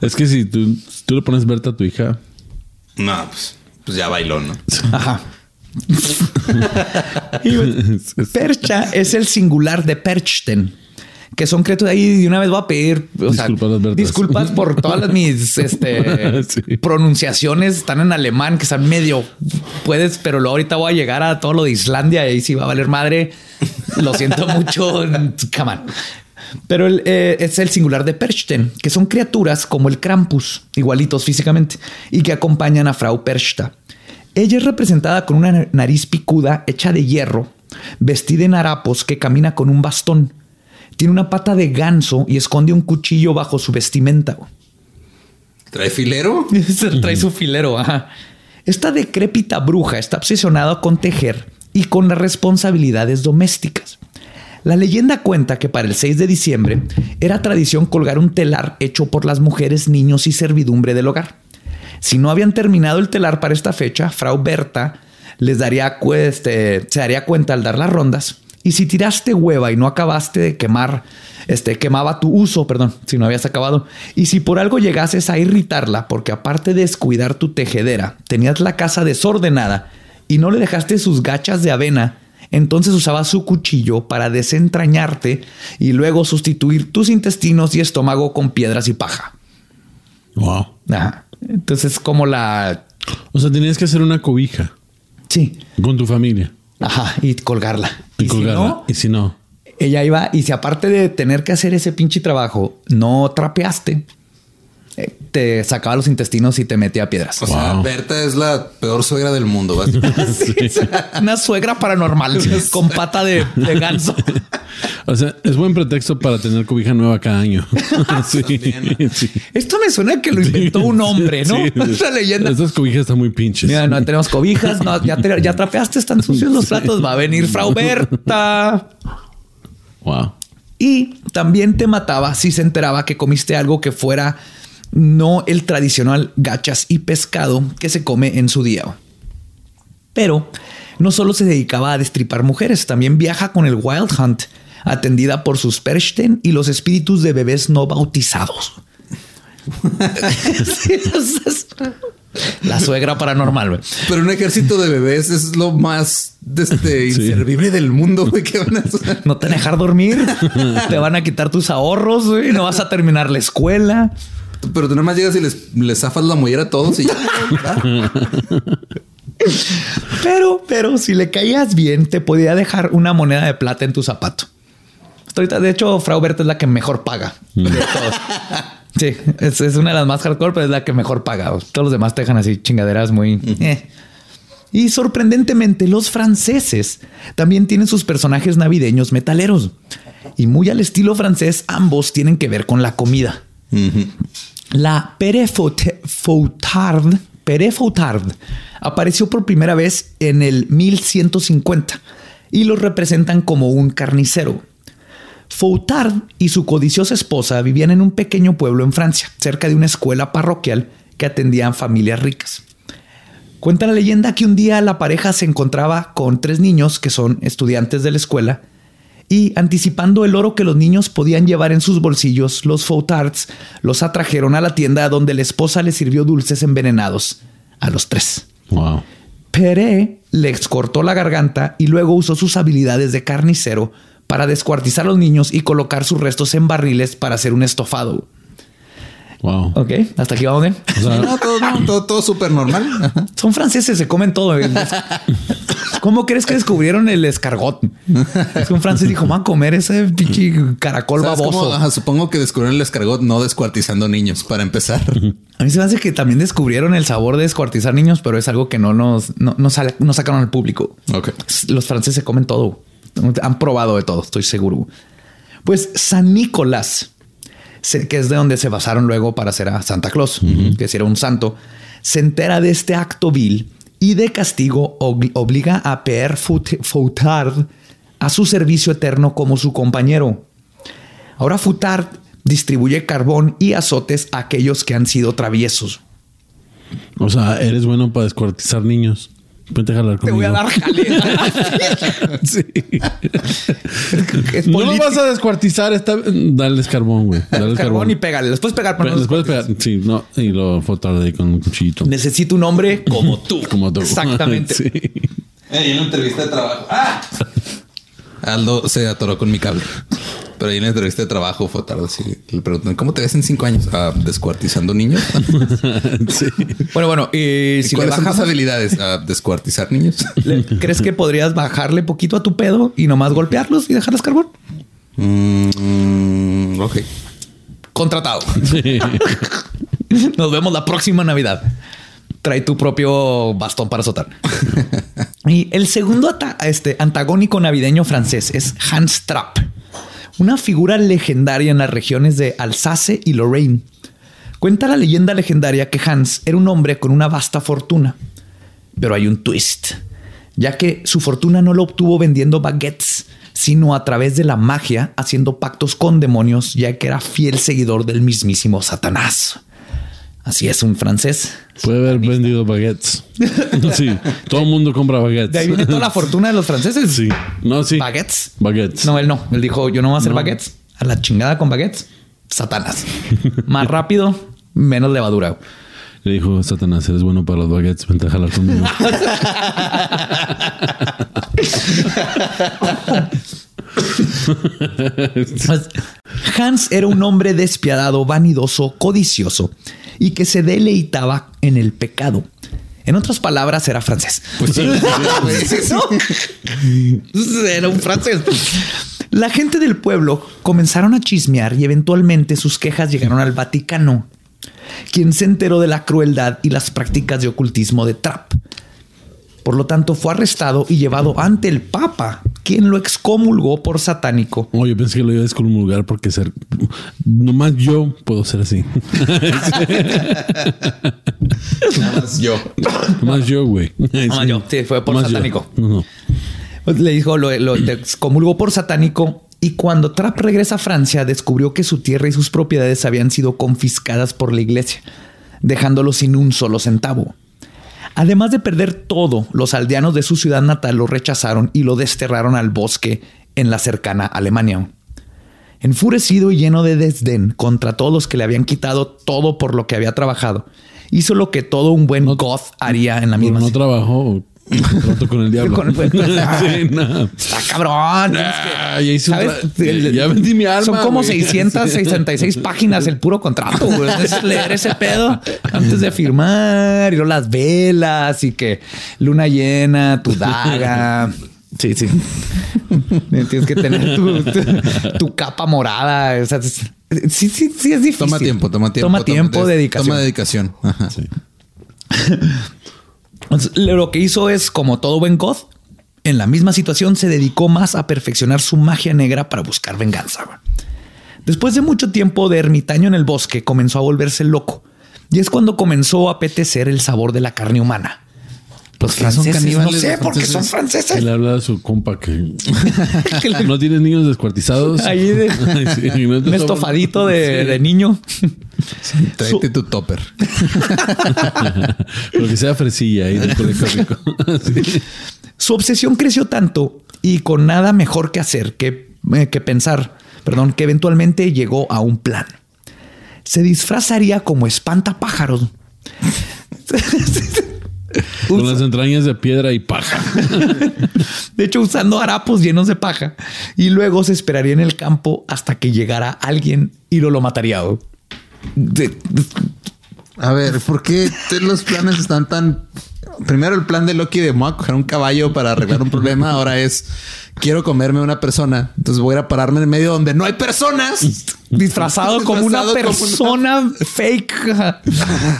S3: Es que si tú, tú le pones Berta a tu hija,
S1: No, pues, pues ya bailó, ¿no?
S2: Ajá. Percha es el singular de Perchten, que son criaturas ahí. De una vez voy a pedir o
S3: Disculpas,
S2: por todas las- mis este,
S3: Sí.
S2: pronunciaciones. Están en alemán, que están medio puedes, pero luego ahorita voy a llegar a todo lo de Islandia y ahí sí va a valer madre. Lo siento mucho. Come on. Pero el, eh, es el singular de Perchten, que son criaturas como el Krampus, igualitos físicamente, y que acompañan a Frau Perchta. Ella es representada con una nariz picuda hecha de hierro, vestida en harapos que camina con un bastón. Tiene una pata de ganso y esconde un cuchillo bajo su vestimenta.
S1: ¿Trae filero?
S2: Trae su filero. ajá. Esta decrépita bruja está obsesionada con tejer y con las responsabilidades domésticas. La leyenda cuenta que para el 6 de diciembre era tradición colgar un telar hecho por las mujeres, niños y servidumbre del hogar. Si no habían terminado el telar para esta fecha, Frau Berta les daría, este, se daría cuenta al dar las rondas. Y si tiraste hueva y no acabaste de quemar, este, quemaba tu uso, perdón, si no habías acabado. Y si por algo llegases a irritarla, porque aparte de descuidar tu tejedera, tenías la casa desordenada y no le dejaste sus gachas de avena, entonces usaba su cuchillo para desentrañarte y luego sustituir tus intestinos y estómago con piedras y paja.
S3: Wow.
S2: Ajá. Entonces, como la.
S3: O sea, tenías que hacer una cobija.
S2: Sí.
S3: Con tu familia.
S2: Ajá. Y colgarla.
S3: Y, colgarla. y si no.
S2: Ella iba, y si aparte de tener que hacer ese pinche trabajo, no trapeaste, eh, te sacaba los intestinos y te metía piedras.
S1: O sea, Berta es la peor suegra del mundo.
S2: una suegra paranormal con pata de, ganso.
S3: O sea, es buen pretexto para tener cobija nueva cada año.
S2: Esto me suena que lo inventó un hombre, ¿no? Esta leyenda.
S3: Estas cobijas están muy pinches.
S2: Mira, no tenemos cobijas, ya, ya trapeaste, están sucios los platos. Va a venir Frau Berta.
S3: Wow.
S2: Y también te mataba si se enteraba que comiste algo que fuera no el tradicional gachas y pescado que se come en su día. Pero no solo se dedicaba a destripar mujeres, también viaja con el Wild Hunt, atendida por sus Perchten y los espíritus de bebés no bautizados. La suegra paranormal,
S1: Pero un ejército de bebés es lo más este, inservible del mundo, güey. van a
S2: No te dejar dormir. te van a quitar tus ahorros, güey. No vas a terminar la escuela.
S1: Pero tú nada más llegas y les, les zafas la mollera a todos y ya.
S2: pero, pero si le caías bien, te podía dejar una moneda de plata en tu zapato. Ahorita, de hecho, Frau Berta es la que mejor paga mm. Sí, es, una de las más hardcore, pero es la que mejor paga. Todos los demás te dejan así chingaderas muy. Eh. Y sorprendentemente, los franceses también tienen sus personajes navideños metaleros. Y muy al estilo francés, ambos tienen que ver con la comida. La Pere Fautard, Pere Fautard apareció por primera vez en el 1150 y lo representan como un carnicero. Fautard y su codiciosa esposa vivían en un pequeño pueblo en Francia, cerca de una escuela parroquial que atendían familias ricas. Cuenta la leyenda que un día la pareja se encontraba con tres niños que son estudiantes de la escuela y anticipando el oro que los niños podían llevar en sus bolsillos, los Fautards los atrajeron a la tienda donde la esposa les sirvió dulces envenenados a los tres.
S3: Wow.
S2: Pere les cortó la garganta y luego usó sus habilidades de carnicero para descuartizar a los niños y colocar sus restos en barriles para hacer un estofado.
S3: Wow.
S2: Ok, hasta aquí vamos bien.
S1: todo, súper normal.
S2: Son franceses, se comen todo. ¿Cómo crees que descubrieron el escargot? Es que un francés dijo, van a comer ese pinche caracol baboso.
S1: supongo que descubrieron el escargot no descuartizando niños para empezar.
S2: A mí se me hace que también descubrieron el sabor de descuartizar niños, pero es algo que no nos no, sacaron al público. Los franceses se comen todo. Han probado de todo, estoy seguro. Pues San Nicolás, que es de donde se basaron luego para hacer a Santa Claus, que si era un santo, se entera de este acto vil y de castigo obliga a Pierre Foutard a su servicio eterno como su compañero. Ahora Foutard distribuye carbón y azotes a aquellos que han sido traviesos.
S3: O sea, eres bueno para descuartizar niños. Vente a jalar conmigo.
S2: Te voy a dar jale.
S3: sí. no lo vas a descuartizar. Está... Dale carbón, güey. Dale
S2: carbón, carbón, y pégale. Después pegar
S3: para Después pegar. Sí, no. Y lo fotar ahí con un cuchillito.
S2: Necesito un hombre como tú.
S3: como tú.
S2: Exactamente. sí.
S1: en una entrevista de trabajo. ¡Ah! Aldo se atoró con mi cable. Pero ahí en la entrevista de trabajo fue tarde. Así, le preguntan ¿cómo te ves en cinco años? Ah, descuartizando niños.
S2: sí. Bueno, bueno, y si
S1: ¿cuáles son habilidades? a descuartizar niños.
S2: ¿Crees que podrías bajarle poquito a tu pedo y nomás golpearlos y dejarles carbón?
S1: Mm, ok.
S2: Contratado. Nos vemos la próxima Navidad. Trae tu propio bastón para azotar. y el segundo este, antagónico navideño francés es Hans Trapp una figura legendaria en las regiones de Alsace y Lorraine. Cuenta la leyenda legendaria que Hans era un hombre con una vasta fortuna. Pero hay un twist, ya que su fortuna no lo obtuvo vendiendo baguettes, sino a través de la magia, haciendo pactos con demonios, ya que era fiel seguidor del mismísimo Satanás. Así es, un francés.
S3: Puede haber vendido baguettes. sí, todo el mundo compra baguettes.
S2: De ahí viene toda la fortuna de los franceses.
S3: Sí. No, sí.
S2: Baguettes.
S3: Baguettes.
S2: No, él no. Él dijo, yo no voy a hacer baguettes. A la chingada con baguettes. Satanás. Más rápido, menos levadura.
S3: Le dijo Satanás, eres bueno para los baguettes, vente a jalar conmigo.
S2: Hans era un hombre despiadado, vanidoso, codicioso y que se deleitaba en el pecado. En otras palabras, era francés. Pues sí, era un francés. La gente del pueblo comenzaron a chismear y eventualmente sus quejas llegaron al Vaticano, quien se enteró de la crueldad y las prácticas de ocultismo de Trapp. Por lo tanto, fue arrestado y llevado ante el Papa, quien lo excomulgó por satánico.
S3: Oh, yo pensé que lo iba a excomulgar porque ser nomás yo puedo ser así.
S1: Nada más yo.
S3: Nomás yo, güey.
S2: Nomás yo. Sí, fue por
S3: Nomás
S2: satánico.
S3: No, no.
S2: Le dijo, lo, lo excomulgó por satánico y cuando Trapp regresa a Francia descubrió que su tierra y sus propiedades habían sido confiscadas por la iglesia, dejándolo sin un solo centavo. Además de perder todo, los aldeanos de su ciudad natal lo rechazaron y lo desterraron al bosque en la cercana Alemania. Enfurecido y lleno de desdén contra todos los que le habían quitado todo por lo que había trabajado, hizo lo que todo un buen goth haría en la misma
S3: No trabajó. Con el diablo.
S2: Con- con-
S3: sí, no.
S2: Está cabrón. que-
S3: Ah, ya hice un ya vendí mi alma.
S2: Son como
S3: güey.
S2: 666 páginas el puro contrato. güey. Es leer ese pedo antes de firmar y luego las velas y que luna llena, tu daga. Sí, sí. Tienes que tener tu, tu- tu capa morada. O sea, es- sí, sí, sí, es difícil.
S1: Toma tiempo, toma tiempo.
S2: Toma tiempo,
S1: de-
S2: dedicación.
S1: Toma dedicación. Ajá.
S2: Lo que hizo es, como todo buen goth, en la misma situación se dedicó más a perfeccionar su magia negra para buscar venganza. Después de mucho tiempo de ermitaño en el bosque, comenzó a volverse loco. Y es cuando comenzó a apetecer el sabor de la carne humana. Los
S1: qué son
S2: franceses, no sé, porque son franceses.
S3: le habla a su compa que
S2: Que le-
S3: no tienes niños descuartizados.
S2: Ahí de-
S3: sí, no
S2: Un
S3: sobra-
S2: estofadito de,
S3: Sí.
S2: de niño.
S1: Tráete tu topper.
S3: Pero que sea fresilla ahí del colegio rico. Sí.
S2: Su obsesión creció tanto y con nada mejor que hacer que, eh, que pensar, perdón, que eventualmente llegó a un plan. Se disfrazaría como espantapájaros.
S3: Con las entrañas de piedra y paja.
S2: De hecho, usando harapos llenos de paja. Y luego se esperaría en el campo hasta que llegara alguien y lo, lo mataría.
S1: A ver, ¿por qué los planes están tan... Primero el plan de Loki de voy a coger un caballo para arreglar un problema. Ahora es quiero comerme una persona. Entonces voy a ir a pararme en medio donde no hay personas.
S2: disfrazado como una
S1: como
S2: persona fake,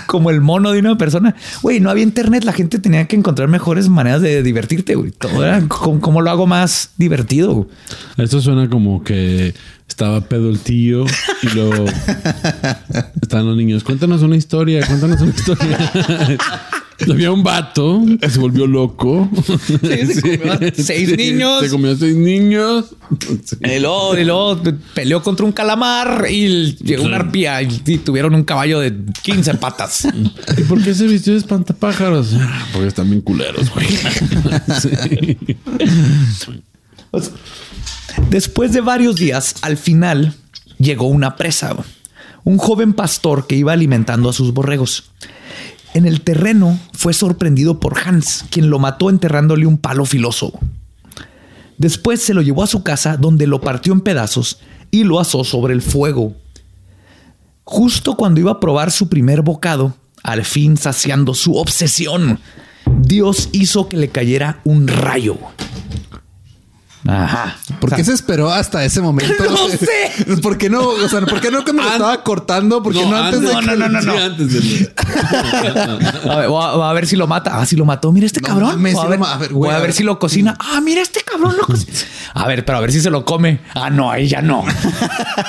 S2: como el mono de una persona. Güey, no había internet. La gente tenía que encontrar mejores maneras de divertirte. Güey. Todo era como, cómo lo hago más divertido. güey?
S3: Esto suena como que estaba pedo el tío y luego están los niños. Cuéntanos una historia, cuéntanos una historia. Había un vato que se volvió loco.
S2: se comió a seis niños.
S3: Se comió a seis niños. Sí.
S2: Y luego, y luego peleó contra un calamar y llegó una arpía y, y tuvieron un caballo de 15 patas.
S3: ¿Y por qué se vistió de espantapájaros? Ah, Porque están bien culeros, güey.
S2: Después de varios días, al final llegó una presa, un joven pastor que iba alimentando a sus borregos. En el terreno fue sorprendido por Hans, quien lo mató enterrándole un palo filoso. Después se lo llevó a su casa donde lo partió en pedazos y lo asó sobre el fuego. Justo cuando iba a probar su primer bocado, al fin saciando su obsesión, Dios hizo que le cayera un rayo. Ajá.
S1: ¿Por qué se esperó hasta ese momento?
S2: No sé.
S1: ¿Por qué no? O sea, ¿por qué no cuando lo estaba cortando? ¿Por qué no, antes de
S2: no, no, no, no, no.
S3: antes de-
S2: A ver, voy a, voy a ver si lo mata. Ah, si lo mató. Mira este
S1: No
S2: cabrón.
S1: mames,
S2: voy a ver,
S1: a ver,
S2: voy
S1: güey,
S2: a
S1: a
S2: ver si lo cocina. Ah, mira este cabrón lo cocina. A ver, pero a ver si se lo come. Ah, no, ahí ya no.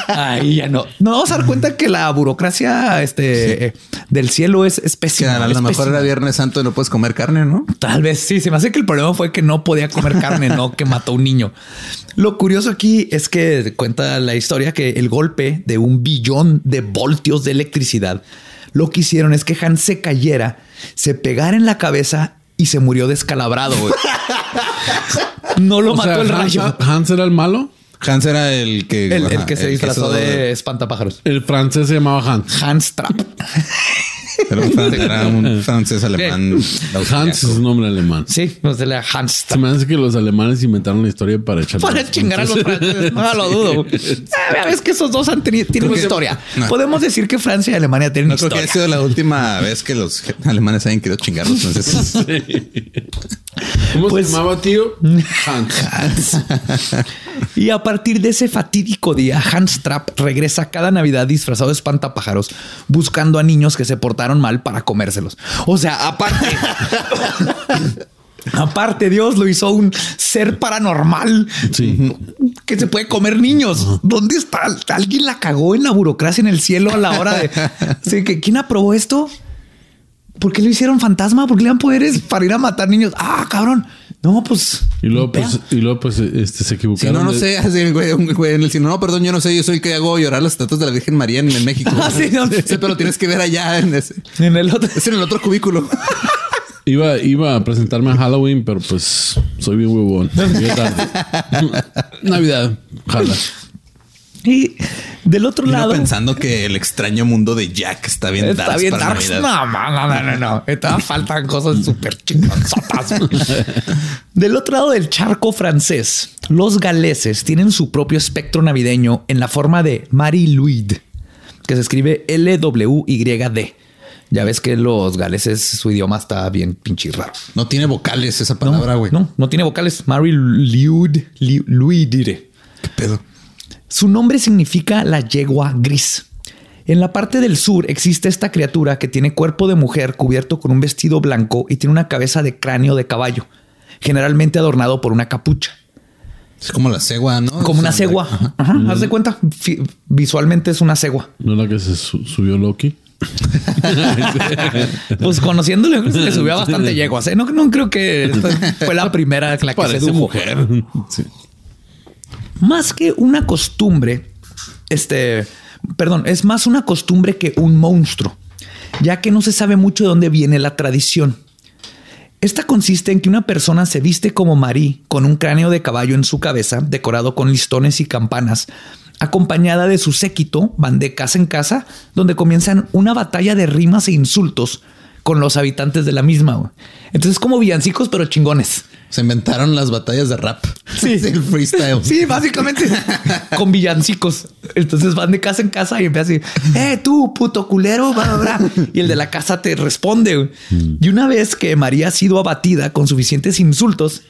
S2: Ahí ya no. Nos vamos a dar cuenta que la burocracia este, del cielo es, es
S1: Que
S2: pésima.
S1: a
S2: es
S1: lo mejor era Viernes Santo y no puedes comer carne, ¿no?
S2: Tal vez sí. Se me hace que el problema fue que no podía comer carne, no que mató a un niño. Lo curioso aquí es que cuenta la historia que el golpe de un billón de voltios de electricidad lo que hicieron es que Hans se cayera, se pegara en la cabeza y se murió descalabrado. güey. no lo
S3: O
S2: mató
S3: sea,
S2: el rayo.
S3: Hans era el malo.
S1: Hans era el que...
S2: El, el
S1: ajá,
S2: que se disfrazó de espantapájaros.
S3: El francés se llamaba Hans.
S2: Hans Trap.
S1: Era un, fran- era un francés alemán.
S3: Hans es un nombre alemán.
S2: Sí, pues era Hans
S3: Se me hace que los alemanes inventaron la historia para echar
S2: Para chingar a los franceses, no lo dudo. Ah, ves que esos dos han tenido, tienen
S1: que-
S2: historia.
S1: no.
S2: Podemos decir que Francia y Alemania tienen
S1: No creo que
S2: historia.
S1: haya sido la última vez que los alemanes hayan querido chingar a los franceses.
S3: ¿Cómo
S2: Pues-
S3: se llamaba, tío? Hans.
S2: Y a partir de ese fatídico día, Hans Trapp regresa cada Navidad disfrazado de espantapájaros, buscando a niños que se portaron mal para comérselos. O sea, aparte. aparte, Dios lo hizo un ser paranormal
S3: Sí.
S2: que se puede comer niños. ¿Dónde está? Alguien la cagó en la burocracia en el cielo a la hora de. Así que, ¿quién aprobó esto? ¿Por qué lo hicieron fantasma? ¿Por qué le dan poderes para ir a matar niños? Ah, cabrón. No, pues.
S3: Y luego, pues, y luego, pues, este, se
S1: Si
S3: equivocaron.
S1: no, no
S3: de-
S1: sé, así güey, un güey en el cine. No, perdón, yo no sé. Yo soy el que hago llorar las estatuas de la Virgen María en, en México.
S2: Ah, sí, no.
S1: Sí, pero tienes que ver allá en ese.
S2: En el otro.
S1: Es en el otro cubículo.
S3: Iba, iba a presentarme a Halloween, pero pues soy bien huevón. Navidad, jala.
S2: Y del otro lado.
S1: pensando que el extraño mundo de Jack está bien
S2: Está
S1: darks
S2: bien
S1: para
S2: darks. No, no, no, no, no. Estaba faltan cosas súper chingonzotas. Del otro lado del charco francés, los galeses tienen su propio espectro navideño en la forma de Marie-Louid, que se escribe L-W-Y-D. Ya ves que los galeses, su idioma está bien pinche raro.
S1: No tiene vocales esa palabra, güey.
S2: No, no tiene vocales. Marie-Louid, Louid,
S1: ¿Qué pedo?
S2: Su nombre significa la yegua gris. En la parte del sur existe esta criatura que tiene cuerpo de mujer cubierto con un vestido blanco y tiene una cabeza de cráneo de caballo, generalmente adornado por una capucha,
S1: Es como la cegua, ¿no?
S2: como una cegua.
S1: ajá.
S2: Ajá, haz de cuenta. Visualmente es una cegua.
S3: ¿No es la que se su- subió Loki?
S2: Pues conociéndole, creo que se le subió bastante yeguas. ¿eh? No, no creo que esta fue la primera la que
S3: Parece
S2: sedujo.
S3: mujer. Sí.
S2: Más que una costumbre, este, perdón, es más una costumbre que un monstruo, ya que no se sabe mucho de dónde viene la tradición. Esta consiste en que una persona se viste como Marí con un cráneo de caballo en su cabeza, decorado con listones y campanas, acompañada de su séquito, van de casa en casa, donde comienzan una batalla de rimas e insultos con los habitantes de la misma. Entonces, como villancicos, pero chingones.
S1: Se inventaron las batallas de rap.
S2: Sí.
S1: el freestyle.
S2: Sí, básicamente con villancicos. Entonces van de casa en casa y empiezan así, eh, tú, puto culero, bla, bla, bla". Y el de la casa te responde. güey. Y una vez que María ha sido abatida con suficientes insultos,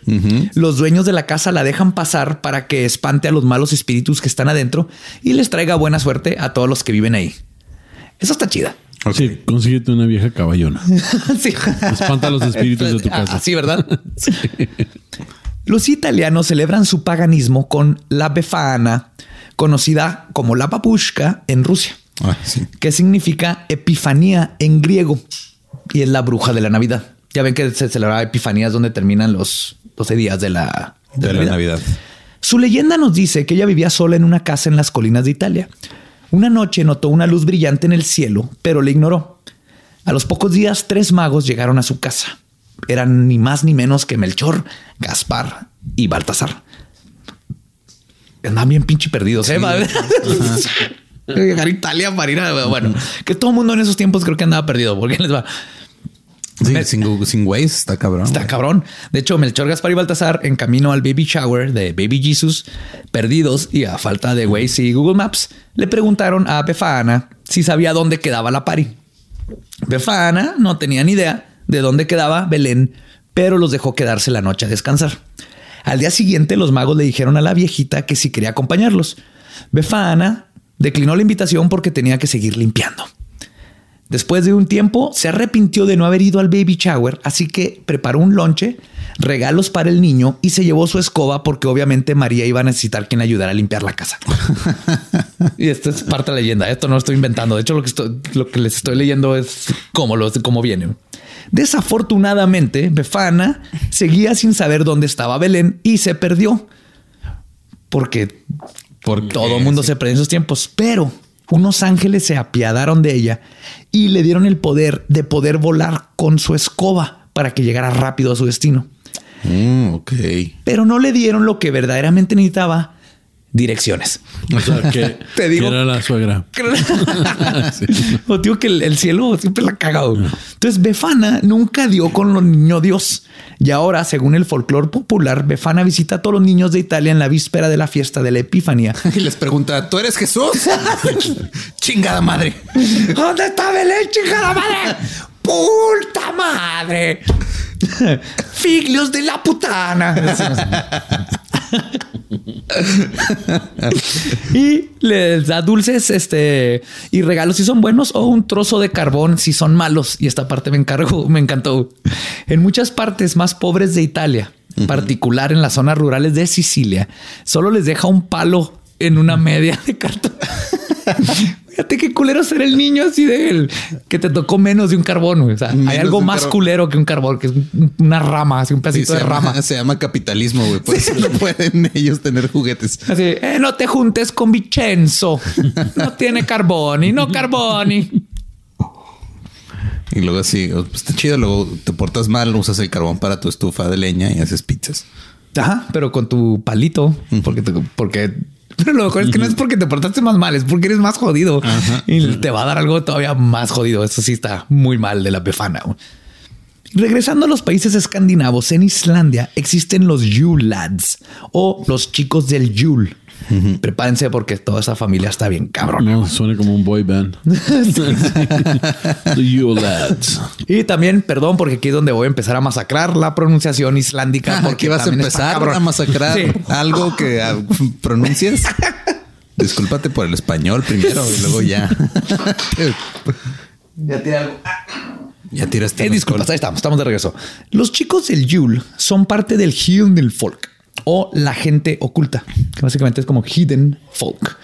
S2: los dueños de la casa la dejan pasar para que espante a los malos espíritus que están adentro y les traiga buena suerte a todos los que viven ahí. Eso está chida.
S3: Sí, consíguete una vieja caballona.
S2: sí.
S3: Espanta los espíritus de tu casa.
S2: Así, ¿verdad? Los italianos celebran su paganismo con la Befana, conocida como la babushka en Rusia,
S1: Ah, sí.
S2: que significa epifanía en griego y es la bruja de la Navidad. Ya ven que se celebraba epifanías donde terminan los 12 días de la,
S1: De la Navidad.
S2: su leyenda nos dice que ella vivía sola en una casa en las colinas de Italia. Una noche notó una luz brillante en el cielo, pero la ignoró. A los pocos días, tres magos llegaron a su casa. Eran ni más ni menos que Melchor, Gaspar y Baltasar. Andaban bien pinche perdidos, ¿eh? Llegar a Italia para ir a... Bueno, que todo el mundo en esos tiempos creo que andaba perdido. porque les va?
S1: Sí,
S2: Me-
S1: sin, Google- sin Waze está cabrón.
S2: Está
S1: güey.
S2: cabrón. De hecho, Melchor, Gaspar y Baltasar en camino al baby shower de Baby Jesus, perdidos y a falta de Waze y Google Maps, le preguntaron a Befana si sabía dónde quedaba la pari. Befana no tenía ni idea de dónde quedaba Belén, pero los dejó quedarse la noche a descansar. Al día siguiente, los magos le dijeron a la viejita que si quería acompañarlos. Befana declinó la invitación porque tenía que seguir limpiando. Después de un tiempo, se arrepintió de no haber ido al baby shower, así que preparó un lonche, regalos para el niño y se llevó su escoba porque obviamente María iba a necesitar quien ayudara a limpiar la casa. y esto es parte de la leyenda. Esto no lo estoy inventando. De hecho, lo que, estoy- lo que les estoy leyendo es cómo, lo, cómo viene. Desafortunadamente, Befana seguía sin saber dónde estaba Belén y se perdió porque
S1: Porque
S2: todo el mundo se perdió en esos tiempos. Pero unos ángeles se apiadaron de ella y le dieron el poder de poder volar con su escoba para que llegara rápido a su destino.
S1: Mm, ok.
S2: Pero no le dieron lo que verdaderamente necesitaba, direcciones.
S3: O sea, que,
S2: Te digo-
S3: que era la suegra.
S2: O digo que el, el cielo siempre la ha cagado. Entonces, Befana nunca dio con los niños Dios. Y ahora, según el folclore popular, Befana visita a todos los niños de Italia en la víspera de la fiesta de la Epifanía.
S1: Y les pregunta, ¿tú eres Jesús? Chingada madre.
S2: ¿Dónde está Belén, chingada madre? ¡Puta madre! Figlios de la putana. Y les da dulces este, y regalos si son buenos o un trozo de carbón si son malos. Y esta parte me encargo, me encantó. En muchas partes más pobres de Italia, en particular en las zonas rurales de Sicilia, solo les deja un palo en una media de cartón. Fíjate qué culero ser el niño así de él, que te tocó menos de un carbón. güey. O sea,
S1: Menos
S2: hay algo más
S1: carbón.
S2: culero que un carbón, que es un- una rama, así un
S1: Sí,
S2: pedacito
S1: se,
S2: de
S1: llama,
S2: rama.
S1: se llama capitalismo, güey. Por eso no pueden ellos tener juguetes.
S2: Así, eh, no te juntes con Vicenzo. No tiene carbón y no carboni.
S1: Y luego así, oh, pues está chido. Luego te portas mal, usas el carbón para tu estufa de leña y haces pizzas.
S2: Ajá, pero con tu palito, porque te- porque pero lo mejor es que no es porque te portaste más mal, es porque eres más jodido. Y te va a dar algo todavía más jodido. Eso sí está muy mal de la befana. Regresando a los países escandinavos, en Islandia existen los Yule Lads o los chicos del Prepárense porque toda esa familia está bien cabrón.
S3: No, suena como un boy band. The You Lads.
S2: Y también, perdón, porque aquí es donde voy a empezar a masacrar la pronunciación islandica.
S1: Porque
S2: Porque
S1: vas a empezar a masacrar
S2: Sí.
S1: algo que ah, pronuncias. Discúlpate por el español primero y luego ya.
S2: Ya tiene algo.
S1: ya tiraste.
S2: Eh, disculpas, ahí estamos, estamos de regreso. Los chicos del Yule son parte del Hidden Folk o la gente oculta, que básicamente es como Hidden Folk.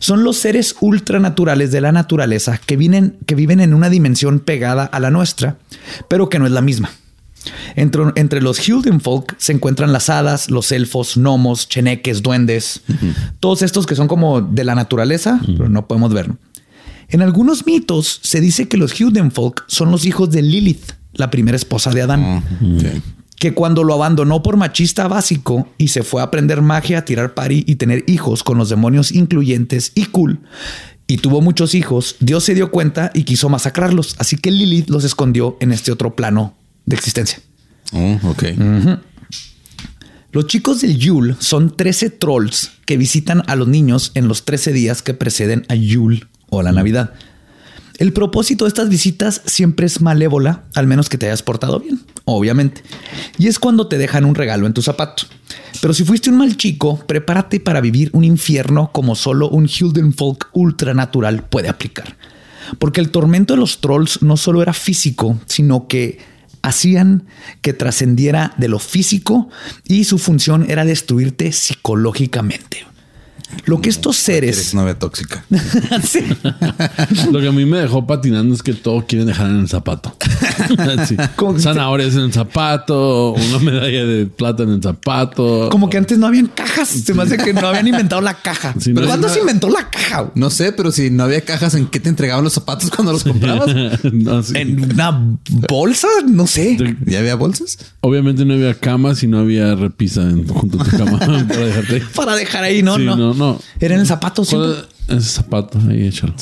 S2: Son los seres ultranaturales de la naturaleza que, vienen, que viven en una dimensión pegada a la nuestra, pero que no es la misma. Entre, entre los Hidden Folk se encuentran las hadas, los elfos, gnomos, cheneques, duendes, todos estos que son como de la naturaleza, pero no podemos ver. En algunos mitos se dice que los Hiddenfolk son los hijos de Lilith, la primera esposa de Adán,
S1: ok.
S2: Que cuando lo abandonó por machista básico y se fue a aprender magia, a tirar pari y tener hijos con los demonios incluyentes y cool, y tuvo muchos hijos, Dios se dio cuenta y quiso masacrarlos, así que Lilith los escondió en este otro plano de existencia.
S1: Oh, ok.
S2: Los chicos del Yule son 13 trolls que visitan a los niños en los 13 días que preceden a Yule o a la Navidad. El propósito de estas visitas siempre es malévola, al menos que te hayas portado bien, obviamente. Y es cuando te dejan un regalo en tu zapato. Pero si fuiste un mal chico, prepárate para vivir un infierno como solo un Hildenfolk ultranatural puede aplicar. Porque el tormento de los trolls no solo era físico, sino que hacían que trascendiera de lo físico y su función era destruirte psicológicamente. Lo que estos
S1: Eres
S2: seres...
S1: novia tóxica.
S2: Sí.
S3: Lo que a mí me dejó patinando es que todo quieren dejar en el zapato. Sí. Zanahorias en el zapato, una medalla de plata en el zapato.
S2: Como que antes no habían cajas. Se me hace que no habían inventado la caja.
S3: Sí,
S2: ¿Pero
S3: no-
S2: cuándo se inventó la caja?
S1: No sé, pero si no había cajas, ¿en qué te entregaban los zapatos cuando los comprabas?
S3: No, sí.
S2: ¿En una bolsa? No sé.
S1: ¿Ya había bolsas?
S3: Obviamente no había camas y no había repisa en- junto a tu cama para dejarte. ahí.
S2: Para dejar ahí, no,
S3: Sí,
S2: no.
S3: no, no.
S2: Era en el zapato.
S3: ¿Cuál- Ese zapato ahí échalo.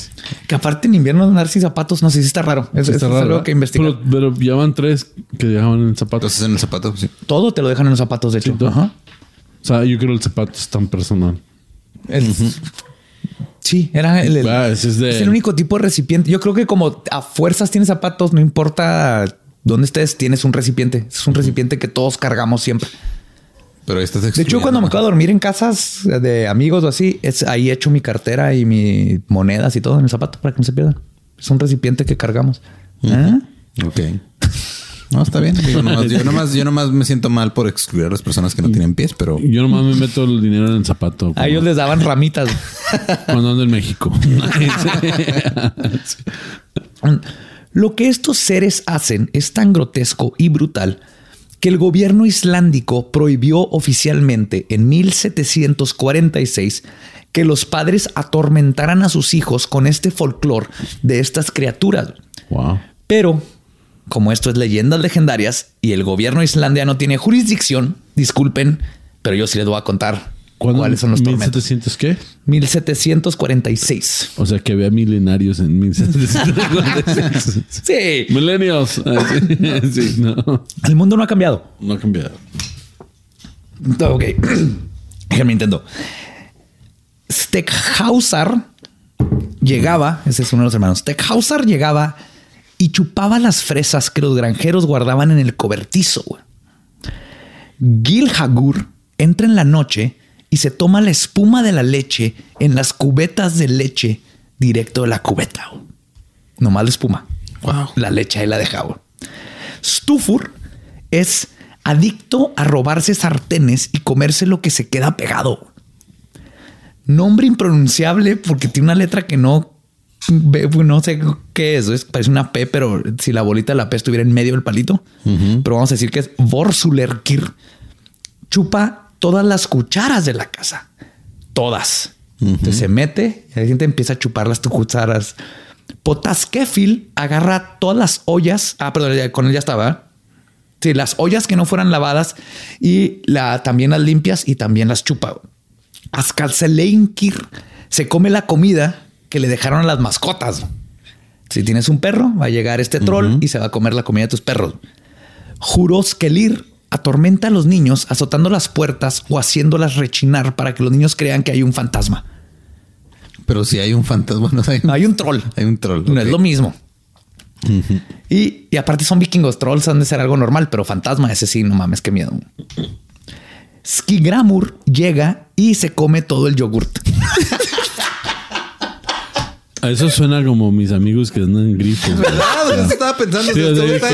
S2: Que aparte en invierno andar sin zapatos, no sé si está raro. Eso,
S3: Está
S2: es
S3: raro,
S2: algo
S3: ¿verdad?
S2: que investigar.
S3: Pero, pero ya van tres que dejaban en el zapato.
S1: Entonces en el zapato, sí.
S2: Todo te lo dejan en los zapatos, de hecho. Ajá.
S3: O sea, yo creo que el zapato es tan personal.
S2: El- Sí, era el, el-
S3: Ah, ese es de-
S2: es el único tipo de recipiente. Yo creo que como a fuerzas tienes zapatos, no importa dónde estés, tienes un recipiente. Es un recipiente que todos cargamos siempre.
S1: Pero ahí estás
S2: De hecho, cuando me quedo a dormir en casas de amigos o así, es ahí echo mi cartera y mis monedas y todo en el zapato para que no se pierdan. Es un recipiente que cargamos. ¿Ah?
S1: Ok. No, está bien. Digo, nomás- yo, nomás, yo nomás me siento mal por excluir a las personas que no tienen pies, pero
S3: Yo nomás me meto el dinero en el zapato.
S2: A ellos les daban ramitas.
S3: Cuando ando en México.
S2: Lo que estos seres hacen es tan grotesco y brutal que el gobierno islandico prohibió oficialmente en 1746 que los padres atormentaran a sus hijos con este folclore de estas criaturas.
S3: Wow.
S2: Pero, como esto es leyendas legendarias y el gobierno de Islandia no tiene jurisdicción, disculpen, pero yo sí les voy a contar. Cuáles son los tormentos.
S3: ¿1700 qué?
S2: 1746.
S3: O sea que había milenarios en 1746.
S2: Sí,
S3: Millennials. Ah, sí. No.
S2: el mundo no ha cambiado.
S3: No ha cambiado.
S2: Ok. Déjenme intento. Steckhausar llegaba, ese es uno de los hermanos. Steckhausar llegaba y chupaba las fresas que los granjeros guardaban en el cobertizo. güey. Gilhagur entra en la noche y se toma la espuma de la leche en las cubetas de leche directo de la cubeta. Nomás la espuma.
S1: Wow.
S2: La leche ahí la deja. güey. Stufur es adicto a robarse sartenes y comerse lo que se queda pegado. Nombre impronunciable porque tiene una letra que no ve- no sé qué es. es- Parece una P, pero si la bolita de la P estuviera en medio del palito, pero vamos a decir que es Vorsulerkir. Chupa todas las cucharas de la casa. Todas. Entonces se mete y la gente empieza a chupar las cucharas. Potaskefil agarra todas las ollas. Ah, perdón, con él ya estaba. Sí, las ollas que no fueran lavadas y la, también las limpias y también las chupa. Askalseleinkir se come la comida que le dejaron a las mascotas. Si tienes un perro, va a llegar este troll y se va a comer la comida de tus perros. Juroskelir atormenta a los niños azotando las puertas o haciéndolas rechinar para que los niños crean que hay un fantasma.
S1: Pero si hay un fantasma, no hay,
S2: No, hay un troll.
S1: hay un troll.
S2: No es lo mismo. y, y aparte son vikingos. Trolls han de ser algo normal, pero fantasma, ese sí, no mames, qué miedo. Skigramur llega y se come todo el yogurt.
S3: A eso suena como mis amigos que andan en grifo. güey.
S1: ¿Verdad? Eso estaba pensando.
S3: Sí,
S1: o sea,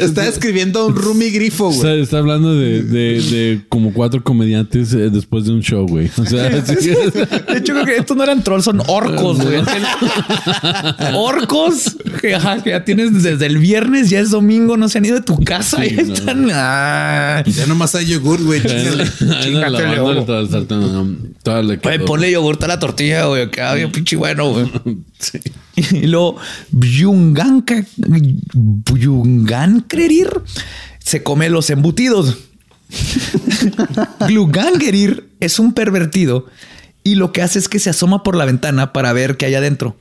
S1: está, escribiendo un roomie grifo, güey.
S3: Está, está hablando de, de, de como cuatro comediantes eh, después de un show, güey. O sea, sí.
S2: De hecho, creo que estos no eran trolls, son orcos, güey. orcos que, ajá, que ya tienes desde el viernes, ya es domingo, no se han ido de tu casa.
S3: Sí,
S2: y
S3: no.
S2: están. Ah.
S1: Ya nomás hay yogur, güey.
S2: Chíngate,
S3: um,
S2: ponle yogurt a la tortilla, güey. Queda bien pinche bueno, güey.
S3: Sí.
S2: Y luego Byunganka- Byungankrerir se come los embutidos. Glugangerir es un pervertido y lo que hace es que se asoma por la ventana para ver qué hay adentro.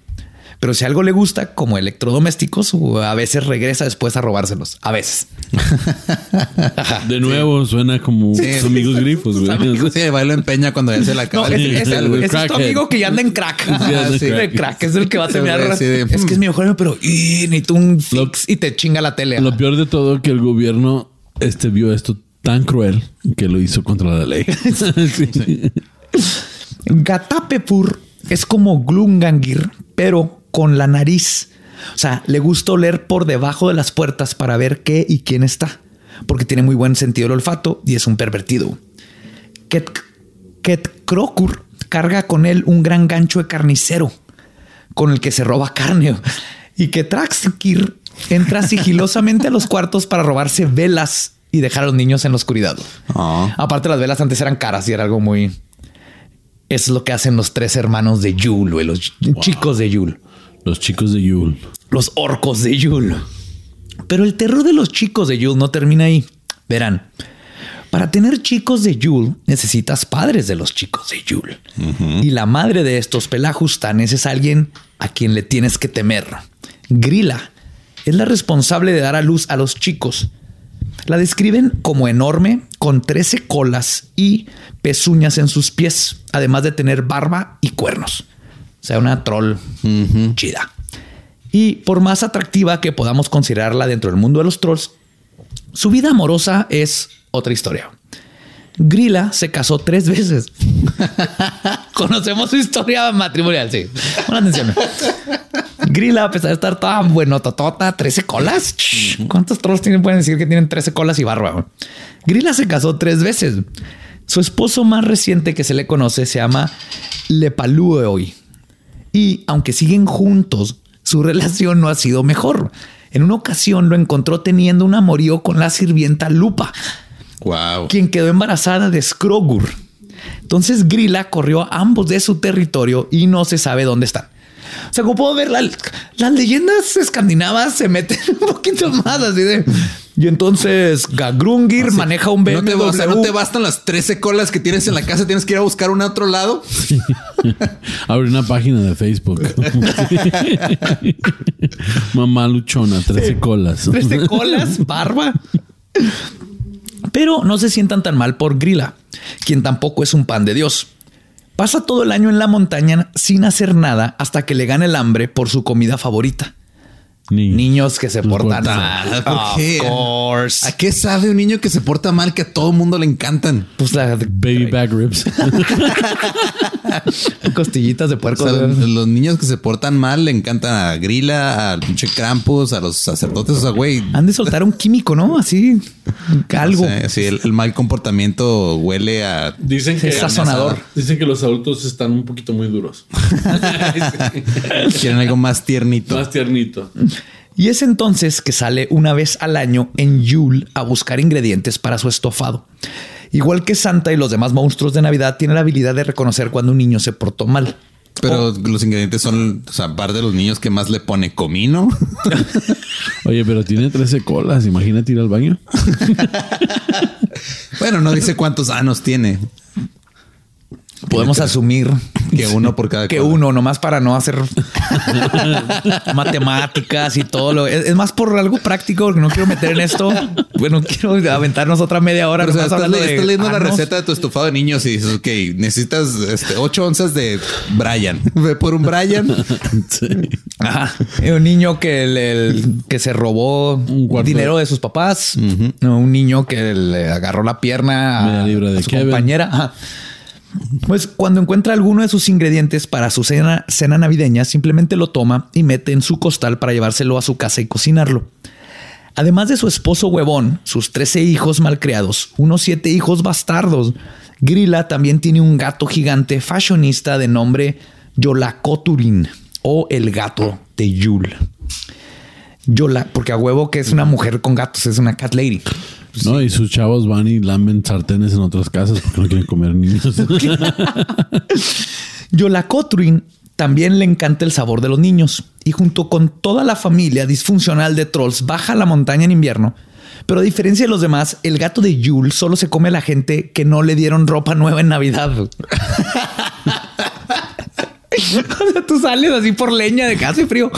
S2: Pero si algo le gusta, como electrodomésticos, o a veces regresa después a robárselos. A veces.
S3: De nuevo suena como
S1: Sí.
S3: sus amigos grifos, güey.
S1: Sí, va y lo empeña cuando ya se la acaba.
S2: No,
S1: el
S2: es, es- ese es tu amigo que ya anda en crack.
S3: anda en
S2: Sí,
S3: crack.
S2: el crack es el que va a terminar.
S1: de-
S2: es que es mi mejor amigo, pero y, necesito un fix y te chinga la tele.
S3: Lo peor de todo que el gobierno este vio esto tan cruel que lo hizo contra la ley. Sí.
S2: Gatapepur es como Glungangir, pero con la nariz. O sea, le gusta oler por debajo de las puertas para ver qué y quién está, porque tiene muy buen sentido el olfato y es un pervertido. Ket- Ketkrokur carga con él un gran gancho de carnicero con el que se roba carne. Y que Traxkir entra sigilosamente a los cuartos para robarse velas y dejar a los niños en la oscuridad.
S1: Ah.
S2: Aparte, las velas antes eran caras y era algo muy. Es lo que hacen los tres hermanos de Yul, los chicos de Yul,
S3: Los chicos de Yule.
S2: los orcos de Yul. Pero el terror de los chicos de Yul no termina ahí. Verán, para tener chicos de Yul necesitas padres de los chicos de Yul. Y la madre de estos pelajustanes es alguien a quien le tienes que temer. Grilla es la responsable de dar a luz a los chicos. La describen como enorme, con 13 colas y pezuñas en sus pies, además de tener barba y cuernos. O sea, una troll chida. Y por más atractiva que podamos considerarla dentro del mundo de los trolls, su vida amorosa es otra historia. Grilla se casó tres veces. Conocemos su historia matrimonial, sí. Pon atención. Grilla, a pesar de estar toda buenototota, 13 colas. ¿Cuántos trolls tienen? Pueden decir que tienen 13 colas y barba. Grilla se casó tres veces. Su esposo más reciente que se le conoce se llama Lepalueoi. Y aunque siguen juntos, su relación no ha sido mejor. En una ocasión lo encontró teniendo un amorío con la sirvienta Lupa,
S1: Wow.
S2: quien quedó embarazada de Skrogur. Entonces Grilla corrió a ambos de su territorio y no se sabe dónde están. O sea, como puedo ver, la- las leyendas escandinavas se meten un poquito más así de... Y entonces Gagrungir maneja un
S1: No te,
S2: BMW.
S1: o sea, no te bastan las 13 colas que tienes en la casa, tienes que ir a buscar una a otro lado.
S3: Abre una página de Facebook. Mamá luchona, 13 colas.
S2: 13 colas, barba. Pero no se sientan tan mal por Grilla, quien tampoco es un pan de Dios. Pasa todo el año en la montaña sin hacer nada hasta que le gana el hambre por su comida favorita.
S3: Niños.
S2: Niños que se
S3: Los
S2: portan mal.
S1: ¿Por
S2: Of
S1: qué?
S2: course.
S1: ¿A qué sabe un niño que se porta mal que a todo mundo le encantan?
S2: Pues la
S3: Baby back ribs.
S2: costillitas de
S1: O
S2: puerco.
S1: sea, los niños que se portan mal le encantan a Grilla, al pinche Krampus, a los sacerdotes. O sea, güey.
S2: Han de soltar un químico, ¿no? Así, algo.
S1: o sea, sí, el, el mal comportamiento huele a.
S3: Dicen
S2: Es sazonador.
S3: Dicen que los adultos están un poquito muy duros.
S1: Quieren algo más tiernito.
S3: Más tiernito.
S2: Y es entonces que sale una vez al año en Yule a buscar ingredientes para su estofado. Igual que Santa y los demás monstruos de Navidad, tiene la habilidad de reconocer cuando un niño se portó mal.
S1: Pero los ingredientes son, o sea, aparte de los niños que más le pone comino.
S3: Oye, pero tiene 13 colas. Imagínate ir al baño.
S1: bueno, no dice cuántos anos tiene.
S2: Podemos asumir
S1: Que uno por cada
S2: que uno, nomás para no hacer matemáticas y todo lo es, es más por algo práctico, porque no quiero meter en esto. Bueno, quiero aventarnos otra media hora.
S1: Pero, o sea, estás, le- estás leyendo la receta de tu estofado de niños y dices, ok, necesitas este, 8 onzas de Brian. Ve por un Brian.
S2: Ajá. Un niño que, le- que se robó
S3: Un
S2: dinero de sus papás. No, un niño que le agarró la pierna a, a su compañera. Ajá. Pues cuando encuentra alguno de sus ingredientes para su cena, cena navideña, simplemente lo toma y mete en su costal para llevárselo a su casa y cocinarlo. Además de su esposo huevón, sus 13 hijos malcriados, unos 7 hijos bastardos, Grilla también tiene un gato gigante fashionista de nombre Yolacoturin o el gato de Yule. Yola, porque a huevo que es una mujer con gatos, es una cat lady.
S3: No, y sus chavos van y lamben sartenes en otras casas porque no quieren comer niños.
S2: Yolacotrin también le encanta el sabor de los niños y junto con toda la familia disfuncional de trolls baja a la montaña en invierno. Pero a diferencia de los demás, el gato de Yule solo se come a la gente que no le dieron ropa nueva en Navidad. o sea, tú sales así por leña de que hace frío.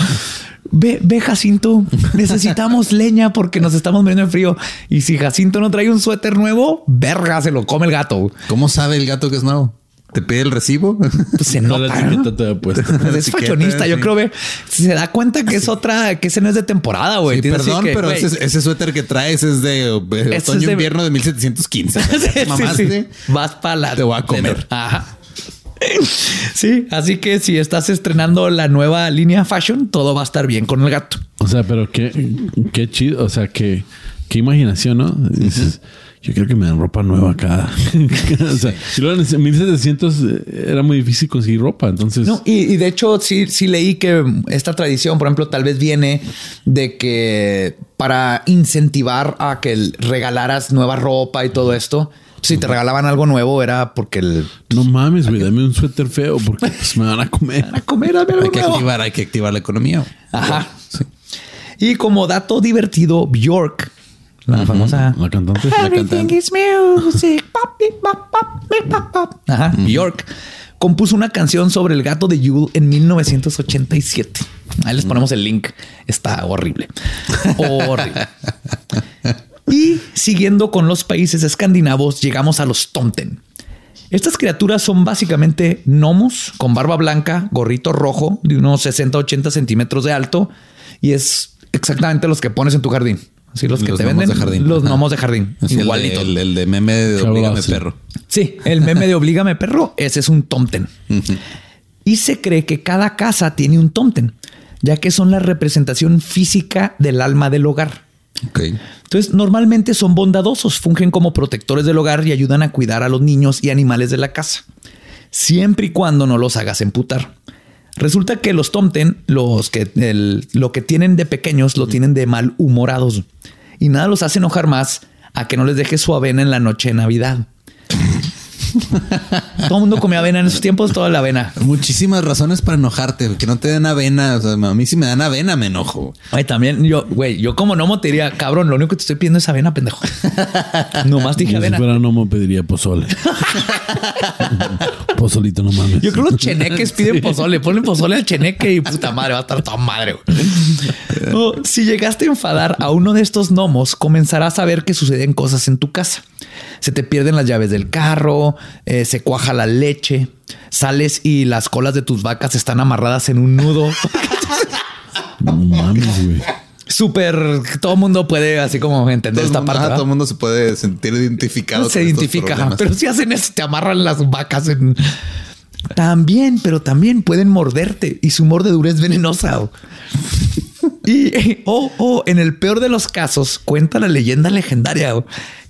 S2: Ve, ve, Jacinto, necesitamos leña porque nos estamos muriendo de frío. Y si Jacinto no trae un suéter nuevo, verga, se lo come el gato.
S1: ¿Cómo sabe el gato que es nuevo? ¿Te pide el recibo?
S2: Pues se nota. Es fashionista. Yo creo que se da cuenta que es otra, que ese no es de temporada, güey.
S1: Sí, perdón,
S2: que,
S1: pero ese, ese suéter que traes es de eh,
S2: es
S1: otoño
S2: de-
S1: invierno de 1715.
S2: Sí, sí. Vas para la.
S1: Te voy a comer.
S2: Ajá. Sí, así que si estás estrenando la nueva línea fashion, todo va a estar bien con el gato.
S3: O sea, pero qué, qué chido. O sea, qué, qué imaginación, ¿no? Dices, yo quiero que me den ropa nueva acá. o sea, y luego en 1700 era muy difícil conseguir ropa. Entonces,
S2: No, y, y de hecho, sí, sí leí que esta tradición, por ejemplo, tal vez viene de que para incentivar a que regalaras nueva ropa y todo esto, si te regalaban algo nuevo era porque el
S3: no mames, güey, dame un suéter feo porque pues, me van a comer.
S2: a comer dame algo
S1: Hay que
S2: nuevo.
S1: activar, hay que activar la economía.
S2: Ajá. Y como dato divertido, Bjork, la famosa
S3: La cantante.
S2: Everything is music. Pop, beep, pop, pop, beep, pop, pop. Ajá. Bjork compuso una canción sobre el gato de Yule en 1987. Ahí les ponemos el link. Está horrible. Horrible. Y siguiendo con los países escandinavos, llegamos a los Tomten. Estas criaturas son básicamente gnomos con barba blanca, gorrito rojo de unos 60-80 centímetros de alto y es exactamente los que pones en tu jardín. Así los que
S1: Los
S2: te
S1: gnomos
S2: venden.
S1: de jardín.
S2: Los
S1: Ajá.
S2: gnomos de jardín.
S1: Así el. El, el de meme de. Oblígame Perro.
S2: Sí, el meme de Oblígame Perro, ese es un tomten. Y se cree que cada casa tiene un tomten, ya que son la representación física del alma del hogar. Entonces, normalmente son bondadosos, fungen como protectores del hogar y ayudan a cuidar a los niños y animales de la casa, siempre y cuando no los hagas emputar. Resulta que los tomten, los que el- lo que tienen de pequeños, lo tienen de malhumorados y nada los hace enojar más a que no les dejes su avena en la noche de Navidad. Todo el mundo comía avena en esos tiempos, toda la avena.
S1: Muchísimas razones para enojarte, que no te den avena. O sea, a mí si me dan avena me enojo.
S2: Ay, también yo, güey, yo como nomo te diría, cabrón, lo único que te estoy pidiendo es avena, pendejo. Nomás dije
S3: Yo si
S2: avena.
S3: fuera Nomo pediría pozole. Pozolito, no mames.
S2: Yo creo que los cheneques piden pozole, ponen pozole al cheneque y puta madre, va a estar toda madre. güey. O, si llegaste a enfadar a uno de estos gnomos, comenzarás a ver que suceden cosas en tu casa. Se te pierden las llaves del carro, eh, se cuaja la leche, sales y las colas de tus vacas están amarradas en un nudo.
S3: No mames, güey.
S2: Súper, todo mundo puede así como entender
S1: Todo
S2: esta
S1: mundo-
S2: parte.
S1: todo el mundo se puede sentir identificado.
S2: se
S1: con
S2: identifica, pero si hacen eso, te amarran las vacas en... También, pero también pueden morderte y su mordedura es venenosa. Y, o o en el peor de los casos, cuenta la leyenda legendaria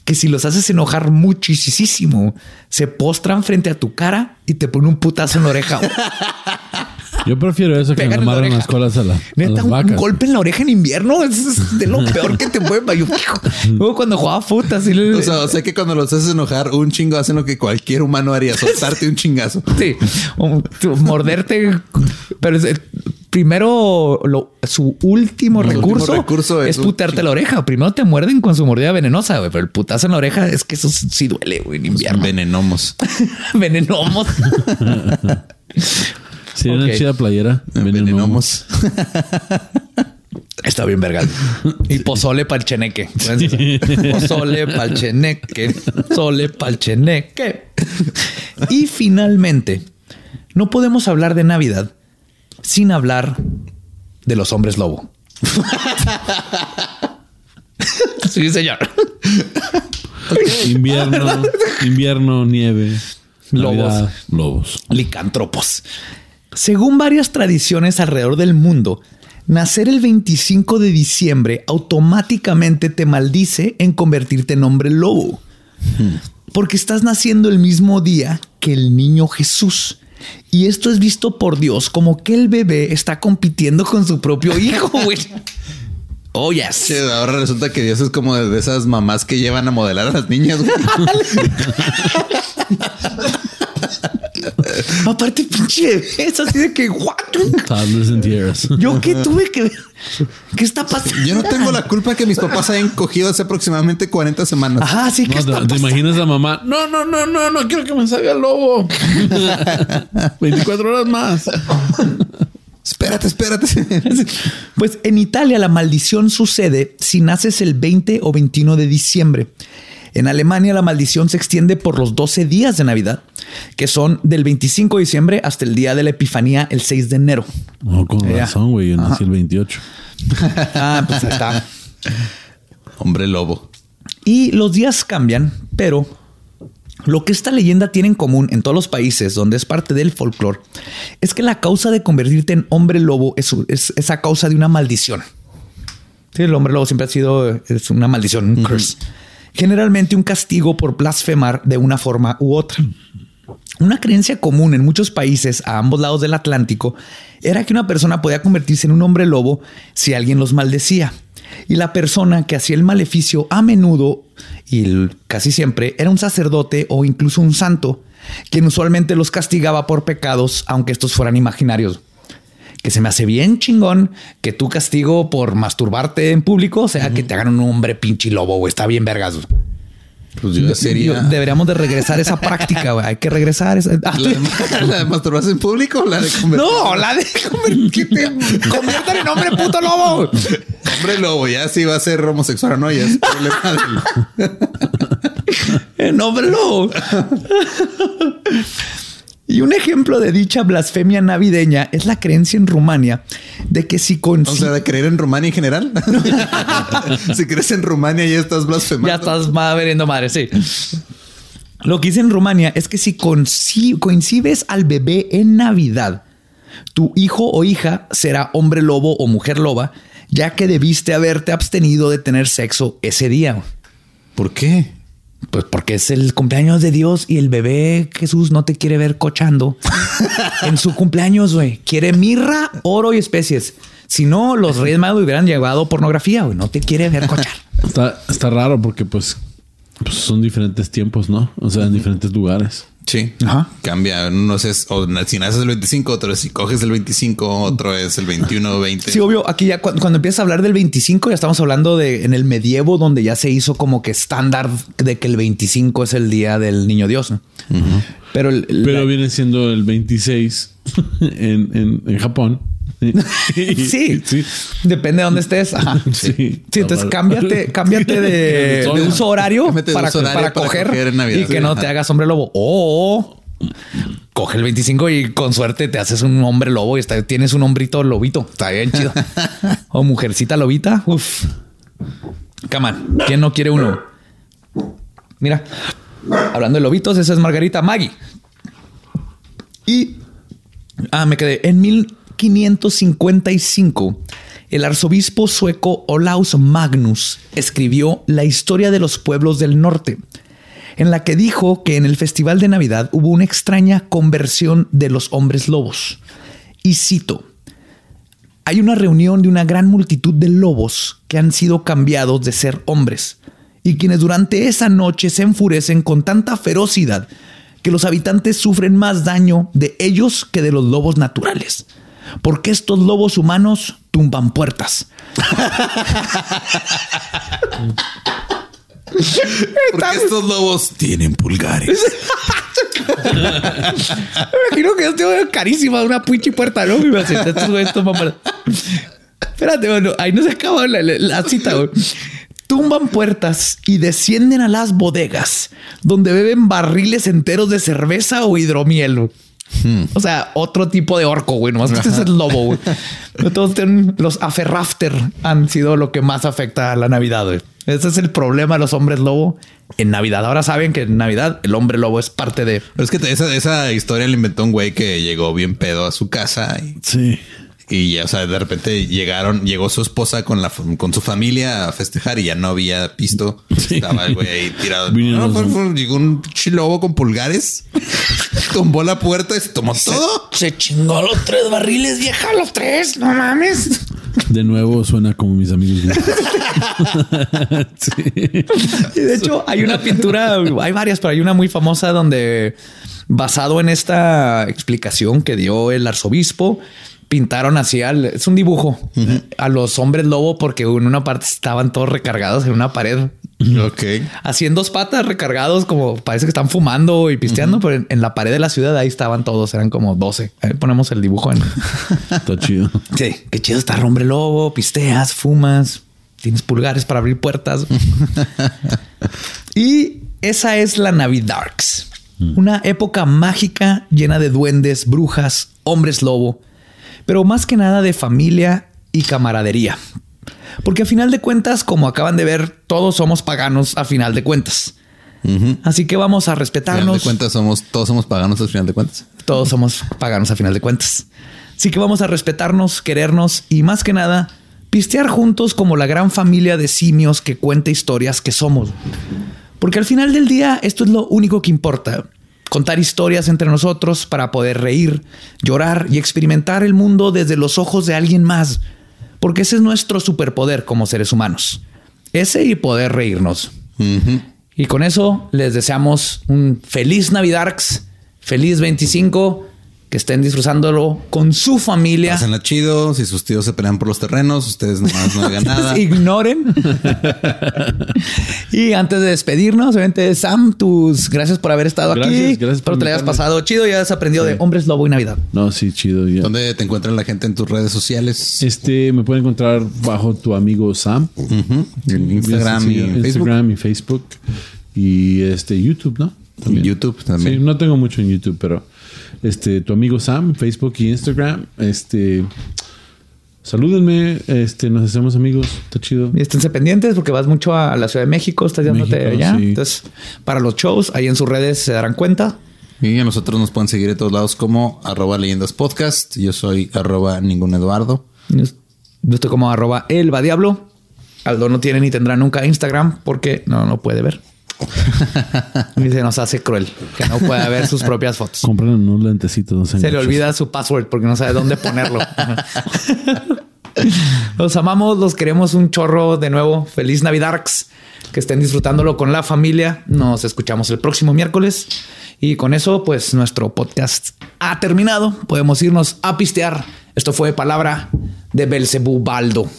S2: que si los haces enojar muchísimo, se postran frente a tu cara y te ponen un putazo en la oreja.
S3: Yo prefiero eso que me
S2: en
S3: las colas a, la, a
S2: Neta,
S3: las
S2: un, golpe en la oreja en invierno es, es de lo peor que te puede Yo, hijo, cuando jugaba fútbol, así le-
S1: O sea, o sea que cuando los haces enojar, un chingo hacen lo que cualquier humano haría, soltarte un chingazo.
S2: Sí, o tú, morderte. Pero es- primero, lo- su último recurso,
S1: es un
S2: putearte la oreja. Primero te muerden con su mordida venenosa, güey, pero el putazo en la oreja es que eso sí duele, güey, en invierno.
S1: Venenomos.
S2: Venenomos.
S3: Si era
S2: Ok.
S3: una chida playera.
S1: Venenomos.
S2: Está bien, verga. Y pozole pa'l cheneque. Pozole pa'l cheneque. Pozole pa'l cheneque. Y finalmente, no podemos hablar de Navidad sin hablar de los hombres lobo. Sí, señor.
S3: Invierno, invierno, nieve,
S2: Lobos.
S3: Navidad, lobos.
S2: Licántropos. Según varias tradiciones alrededor del mundo, nacer el 25 de diciembre automáticamente te maldice en convertirte en hombre lobo. Porque estás naciendo el mismo día que el niño Jesús. Y esto es visto por Dios como que el bebé está compitiendo con su propio hijo, güey. Oh, yes.
S1: Che, ahora resulta que Dios es como de esas mamás que llevan a modelar a las niñas. güey.
S2: Aparte, pinche es así de que, what?
S3: Toddlers and tears.
S2: Yo qué tuve que ver. ¿Qué está pasando?
S1: Yo no tengo la culpa que mis papás hayan cogido hace aproximadamente 40 semanas.
S2: Ajá, sí que
S3: No,
S2: está
S3: te, te imaginas a mamá. No, no, no, no, no quiero que me salga el lobo. 24 horas más.
S1: Espérate, espérate.
S2: Pues en Italia la maldición sucede si naces el 20 o 21 de diciembre. En Alemania la maldición se extiende por los 12 días de Navidad, que son del 25 de diciembre hasta el día de la Epifanía, el 6 de enero.
S3: No, con razón, güey. Yo nací el 28.
S2: Ah, pues ahí está.
S1: Hombre lobo.
S2: Y los días cambian, pero lo que esta leyenda tiene en común en todos los países donde es parte del folclore es que la causa de convertirte en hombre lobo es, es esa causa de una maldición. Sí, el hombre lobo siempre ha sido es una maldición, un curse. Generalmente un castigo por blasfemar de una forma u otra. Una creencia común en muchos países a ambos lados del Atlántico era que una persona podía convertirse en un hombre lobo si alguien los maldecía. Y la persona que hacía el maleficio a menudo y casi siempre era un sacerdote o incluso un santo, quien usualmente los castigaba por pecados, aunque estos fueran imaginarios. Que se me hace bien chingón que tú castigo por masturbarte en público, o sea, que te hagan un hombre pinche lobo, o está bien vergas.
S1: Pues yo sería.
S2: Yo- deberíamos de regresar esa práctica, güey. Hay que regresar esa. Ah,
S1: ¿La de, la de masturbarse en público o la de convertirse
S2: no, la de convertirte, conviertan en hombre puto lobo.
S1: Hombre lobo, ya si va a ser homosexual o no, ya es problema del.
S2: En hombre lobo. Y un ejemplo de dicha blasfemia navideña es la creencia en Rumania de que si con
S1: O sea, de creer en Rumania en general. si crees en Rumania, ya estás blasfemando.
S2: Ya estás ma- veriendo madre, sí. Lo que dice en Rumania es que si coincides al bebé en Navidad, tu hijo o hija será hombre lobo o mujer loba, ya que debiste haberte abstenido de tener sexo ese día.
S1: ¿Por qué?
S2: Pues porque es el cumpleaños de Dios y el bebé Jesús no te quiere ver cochando en su cumpleaños, güey. Quiere mirra, oro y especies. Si no, los reyes magos hubieran llevado pornografía, güey. No te quiere ver cochar.
S3: Está, está raro porque, pues, Pues son diferentes tiempos, ¿no? O sea, en diferentes lugares.
S1: Sí.
S2: Ajá.
S1: Cambia. No sé, o si naces el 25, otro es si coges el 25, otro es el 21, 20.
S2: Sí, obvio. Aquí ya cu- cuando, empiezas a hablar del 25, ya estamos hablando de en el medievo, donde ya se hizo como que estándar de que el 25 es el día del niño Dios. ¿no? Pero, el-
S3: Pero
S2: la-
S3: viene siendo el 26 en, en, en Japón.
S2: sí,
S3: sí.
S2: depende de dónde estés. Ajá.
S3: Sí.
S2: Sí, entonces cámbiate, cámbiate de, uso horario
S1: de
S2: para,
S1: uso horario
S2: para
S1: para
S2: coger,
S1: coger en Navidad.
S2: y que no
S1: ajá.
S2: te hagas hombre lobo. O coge el 25 y con suerte te haces un hombre lobo y está- tienes un hombrito lobito. Está bien chido. o mujercita lobita. Uf. Come on. ¿Quién no quiere uno? Mira, hablando de lobitos, esa es Margarita Maggie. Y Ah, me quedé. En 1555, el arzobispo sueco Olaus Magnus escribió La historia de los pueblos del norte, en la que dijo que en el festival de Navidad hubo una extraña conversión de los hombres lobos. Y cito, hay una reunión de una gran multitud de lobos que han sido cambiados de ser hombres y quienes durante esa noche se enfurecen con tanta ferocidad que los habitantes sufren más daño de ellos que de los lobos naturales. Porque estos lobos humanos tumban puertas.
S1: Porque estos lobos tienen pulgares.
S2: Me imagino que yo tengo carísima una pinche puerta, ¿no? Me imagino, estos güeyes. Espérate, bueno, ahí no se acaba la, la- la cita, güey. Tumban puertas y descienden a las bodegas donde beben barriles enteros de cerveza o hidromiel. Güey. O sea, otro tipo de orco, güey. Nomás que este es el lobo, güey. Todos tienen- los aferrafter han sido lo que más afecta a la Navidad, güey. Ese es el problema de los hombres lobo en Navidad. Ahora saben que en Navidad el hombre lobo es parte de
S1: Pero es que esa, esa historia la inventó un güey que llegó bien pedo a su casa y,
S3: Sí.
S1: Y ya, o sea, de repente llegaron, llegó su esposa con la con su familia a festejar y ya no había pisto. Estaba el güey ahí tirado.
S3: Vinieron
S1: No,
S3: los-
S1: fue- fue- llegó un pinche lobo con pulgares, tumbó la puerta y se tomó todo.
S2: Se chingó los tres barriles, vieja, los tres, no mames.
S3: De nuevo suena como mis amigos. sí.
S2: Y de hecho, hay una pintura, hay varias, pero hay una muy famosa donde, basado en esta explicación que dio el arzobispo, pintaron así al, es un dibujo a los hombres lobo porque en una parte estaban todos recargados en una pared.
S1: Ok.
S2: Así en dos patas recargados, como parece que están fumando y pisteando, pero en, en la pared de la ciudad ahí estaban todos, eran como 12. Ahí ponemos el dibujo en,
S3: Está chido.
S2: Sí, qué chido estar hombre lobo, pisteas, fumas, tienes pulgares para abrir puertas. y esa es la Navidarks, una época mágica llena de duendes, brujas, hombres lobo, pero más que nada de familia y camaradería. Porque a final de cuentas, como acaban de ver, todos somos paganos a final de cuentas. Así que vamos a
S1: Al final de
S2: respetarnos.
S1: cuentas, somos, todos somos paganos al final de cuentas.
S2: Todos somos paganos a final de cuentas. Así que vamos a respetarnos, querernos y más que nada, pistear juntos como la gran familia de simios que cuenta historias que somos. Porque al final del día esto es lo único que importa. Contar historias entre nosotros para poder reír, llorar y experimentar el mundo desde los ojos de alguien más. Porque ese es nuestro superpoder como seres humanos. Ese y poder reírnos. Y con eso les deseamos un feliz Navidarks, feliz 25, que estén disfrutándolo con su familia.
S1: Pásenla chido. Si sus tíos se pelean por los terrenos, ustedes nomás no hagan nada.
S2: Ignoren. y antes de despedirnos, obviamente, Sam, tus gracias por haber estado
S3: Gracias,
S2: aquí.
S3: gracias por
S2: Espero te hayas pasado chido y hayas aprendido de hombres lobo y Navidad.
S3: No, sí, chido. ya.
S1: ¿Dónde te encuentra la gente en tus redes sociales?
S3: Este me pueden encontrar bajo tu amigo Sam.
S1: En Instagram y
S3: Bien sencillo.
S1: Facebook.
S3: Instagram y Facebook. Y este YouTube, ¿no?
S1: Y YouTube también.
S3: Sí, no tengo mucho en YouTube, pero este tu amigo Sam, Facebook y Instagram. Este salúdenme, este nos hacemos amigos, está chido.
S2: Y esténse pendientes porque vas mucho a la Ciudad de México, estás yéndote
S3: México,
S2: allá.
S3: sí.
S2: Entonces, para los shows, ahí en sus redes se darán cuenta.
S1: Y a nosotros nos pueden seguir de todos lados como arroba leyendas podcast. Yo soy arroba ningún Eduardo.
S2: Yo estoy como arroba el va diablo. Aldo no tiene ni tendrá nunca Instagram porque no no puede ver. y se nos hace cruel que no pueda ver sus propias fotos.
S3: Compran unos lentecitos, no
S2: Se le olvida su password porque no sabe dónde ponerlo. los amamos, los queremos un chorro de nuevo. Feliz Navidarks. que estén disfrutándolo con la familia. Nos escuchamos el próximo miércoles. Y con eso, pues nuestro podcast ha terminado. Podemos irnos a pistear. Esto fue palabra de Belcebú Baldo.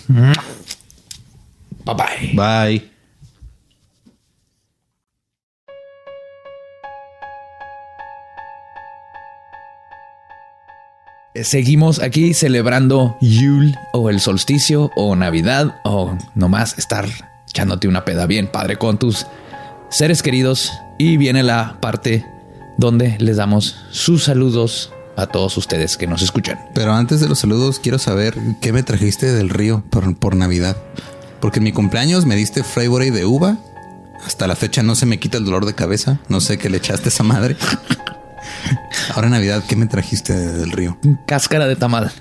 S2: Bye bye.
S1: Bye.
S2: Seguimos aquí celebrando Yule o el solsticio o Navidad o nomás estar echándote una peda bien padre con tus seres queridos. Y viene la parte donde les damos sus saludos a todos ustedes que nos escuchan.
S1: Pero antes de los saludos, quiero saber qué me trajiste del río por, por Navidad. Porque en mi cumpleaños me diste Freybury de uva. Hasta la fecha no se me quita el dolor de cabeza. No sé qué le echaste a esa madre. Ahora en Navidad, ¿qué me trajiste del río?
S2: Cáscara de tamal.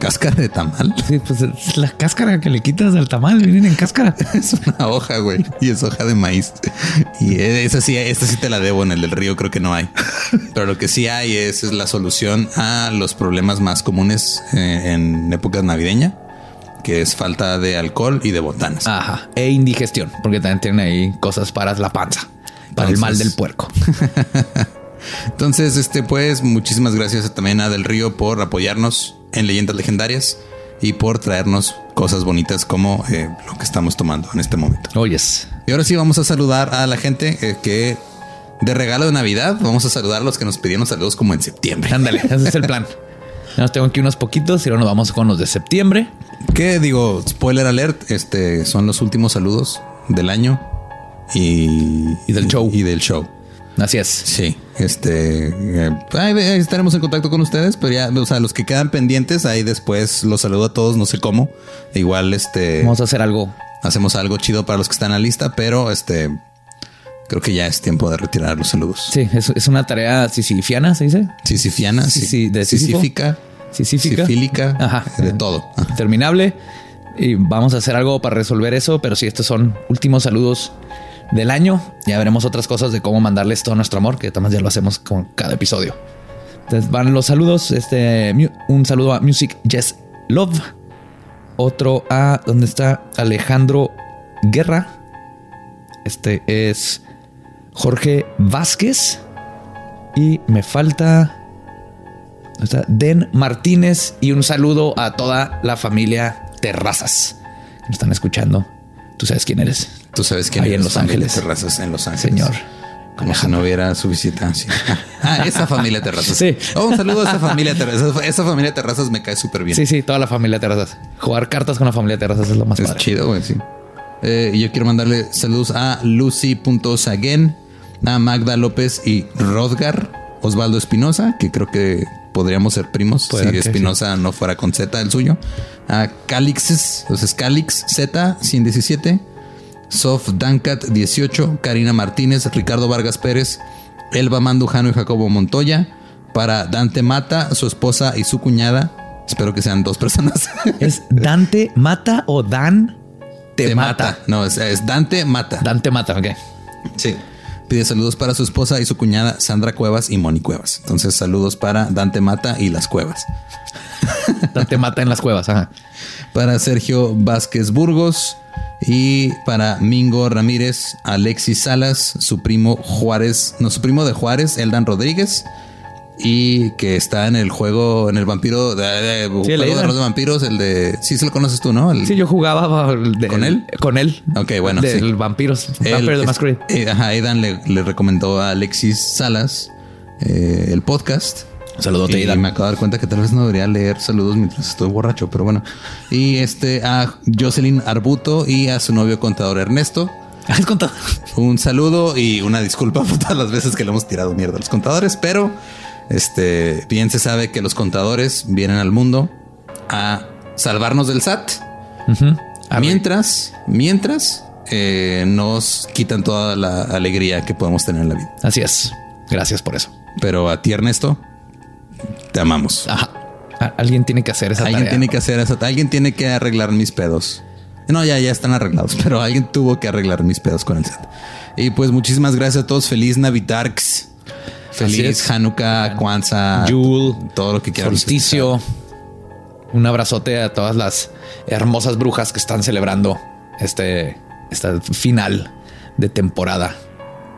S1: ¿Cáscara de tamal?
S2: Sí, pues es la cáscara que le quitas al tamal, vienen en cáscara.
S1: Es una hoja, güey. Y es hoja de maíz. Y esa sí, esta sí te la debo en el del río, creo que no hay. Pero lo que sí hay es, es la solución a los problemas más comunes eh, en épocas navideñas, que es falta de alcohol y de botanas.
S2: Ajá. E indigestión, porque también tienen ahí cosas para la panza, para el mal del puerco.
S1: Entonces, este, pues, muchísimas gracias también a Del Río por apoyarnos en Leyendas Legendarias y por traernos cosas bonitas como eh, lo que estamos tomando en este momento.
S2: Oh, yes.
S1: Y ahora sí vamos a saludar a la gente eh, que de regalo de Navidad vamos a saludar a los que nos pidieron saludos como en septiembre.
S2: Ándale, ese es el plan. Nos tengo aquí unos poquitos y ahora nos vamos con los de septiembre.
S1: Que digo, spoiler alert, este son los últimos saludos del año y,
S2: y del show.
S1: Y del show.
S2: Así es.
S1: Sí, este eh, ahí estaremos en contacto con ustedes, pero ya, o sea, los que quedan pendientes, ahí después los saludo a todos, no sé cómo. Igual, este
S2: vamos a hacer algo.
S1: Hacemos algo chido para los que están en la lista, pero este creo que ya es tiempo de retirar los saludos.
S2: Sí, es, es una tarea sisifiana, se dice.
S1: Sisifiana, sí, sí,
S2: de
S1: sisífica,
S2: sisífica,
S1: sifílica, Ajá. de todo.
S2: Terminable. Y vamos a hacer algo para resolver eso, pero sí, estos son últimos saludos del año. Ya veremos otras cosas de cómo mandarles todo nuestro amor, que también ya lo hacemos con cada episodio. Entonces van los saludos. Este, un saludo a Music Yes Love. Otro a donde está Alejandro Guerra. Este es Jorge Vázquez. Y me falta está Den Martínez. Y un saludo a toda la familia Terrazas que nos están escuchando. Tú sabes quién eres.
S1: Tú sabes quién
S2: Ahí en Los Ángeles.
S1: Terrazas en Los Ángeles.
S2: Señor.
S1: Como si no hubiera su visita. Sí. Ah, esa familia Terrazas.
S2: Sí.
S1: Oh, un saludo a esa familia Terrazas. Esa familia Terrazas me cae súper bien.
S2: Sí, sí, toda la familia Terrazas. Jugar cartas con la familia Terrazas es lo más
S1: es
S2: padre.
S1: chido, güey, sí. Eh, yo quiero mandarle saludos a Lucy.saguen, a Magda López y Rodgar, Osvaldo Espinosa, que creo que podríamos ser primos si
S2: que
S1: Espinosa no fuera con Z el suyo. A Calixes, entonces Calix Z 117. Sof Dankat 18, Karina Martínez, Ricardo Vargas Pérez, Elba Mandujano y Jacobo Montoya. Para Dante Mata, su esposa y su cuñada. Espero que sean dos personas.
S2: ¿Es Dante Mata o Dan te,
S1: Te
S2: mata?
S1: mata. No, es, es Dante Mata.
S2: Dante Mata, ok.
S1: Sí. Pide saludos para su esposa y su cuñada Sandra Cuevas y Moni Cuevas. Entonces, saludos para Dante Mata y las Cuevas.
S2: Dante Mata en las cuevas, ajá.
S1: Para Sergio Vázquez Burgos y para Mingo Ramírez, Alexis Salas, su primo Juárez, no, su primo de Juárez, Eldan Rodríguez. Y que está en el juego, en el vampiro, de, de- juego de de vampiros, el de. Sí, se lo conoces tú, ¿no? El-
S2: Sí, yo jugaba de-
S1: ¿Con él?
S2: Con él.
S1: Ok, bueno,
S2: Del
S1: sí.
S2: vampiros. Vampire the Masquerade.
S1: eh, ajá, Aidan le, le recomendó a Alexis Salas eh, el podcast.
S2: Saludote,
S1: y me acabo de dar cuenta que tal vez no debería leer saludos mientras estoy borracho, pero bueno. Y este a Jocelyn Arbuto y a su novio contador Ernesto.
S2: ¿Has contado?
S1: Un saludo y una disculpa por todas las veces que le hemos tirado mierda a los contadores, pero este bien se sabe que los contadores vienen al mundo a salvarnos del SAT. Mientras, mientras eh, nos quitan toda la alegría que podemos tener en la vida.
S2: Así es. Gracias por eso.
S1: Pero a ti, Ernesto, te amamos.
S2: Ajá. Alguien tiene que hacer esa
S1: alguien
S2: tarea.
S1: tiene que hacer eso. Alguien tiene que arreglar mis pedos. No, ya, ya están arreglados, pero alguien tuvo que arreglar mis pedos con el SAT. Y pues muchísimas gracias a todos. Feliz Navidarks. Feliz. Hanukkah, Kwanzaa,
S2: Yule,
S1: todo lo que quieran.
S2: Solsticio. Un abrazote a todas las hermosas brujas que están celebrando este esta final de temporada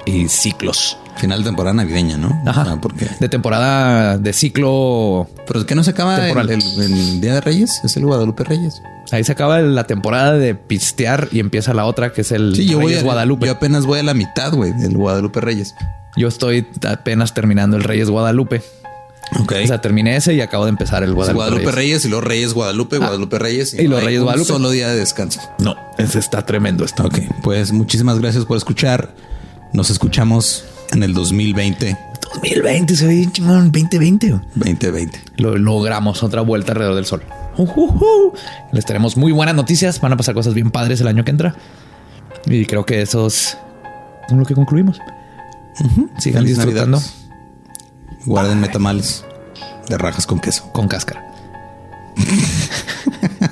S2: y ciclos.
S1: Final de temporada navideña, ¿no?
S2: Ajá.
S1: O sea, porque...
S2: De temporada de ciclo.
S1: Pero es que no se acaba el,
S2: Temporal.
S1: el- el Día de Reyes, es el Guadalupe Reyes.
S2: Ahí se acaba la temporada de pistear y empieza la otra que es el
S1: Sí, yo voy
S2: Reyes
S1: a,
S2: Guadalupe.
S1: Yo apenas voy a la mitad, güey, del Guadalupe Reyes.
S2: Yo estoy apenas terminando el Reyes Guadalupe.
S1: Ok.
S2: O sea, terminé ese y acabo de empezar el
S1: Guadalupe,
S2: Guadalupe,
S1: Reyes.
S2: Reyes.
S1: y los Reyes Guadalupe, Guadalupe Reyes
S2: y los
S1: no
S2: Reyes
S1: un
S2: Guadalupe.
S1: Solo día de descanso.
S2: No, ese está tremendo esto.
S1: Ok, pues muchísimas gracias por escuchar. Nos escuchamos en el 2020,
S2: 2020 se ve bien chingón. 2020.
S1: 2020.
S2: Lo logramos otra vuelta alrededor del sol. Ujujú. Les tenemos muy buenas noticias. Van a pasar cosas bien padres el año que entra. Y creo que eso es con lo que concluimos. Sigan
S1: Feliz
S2: disfrutando.
S1: Guarden tamales de rajas con queso.
S2: con cáscara.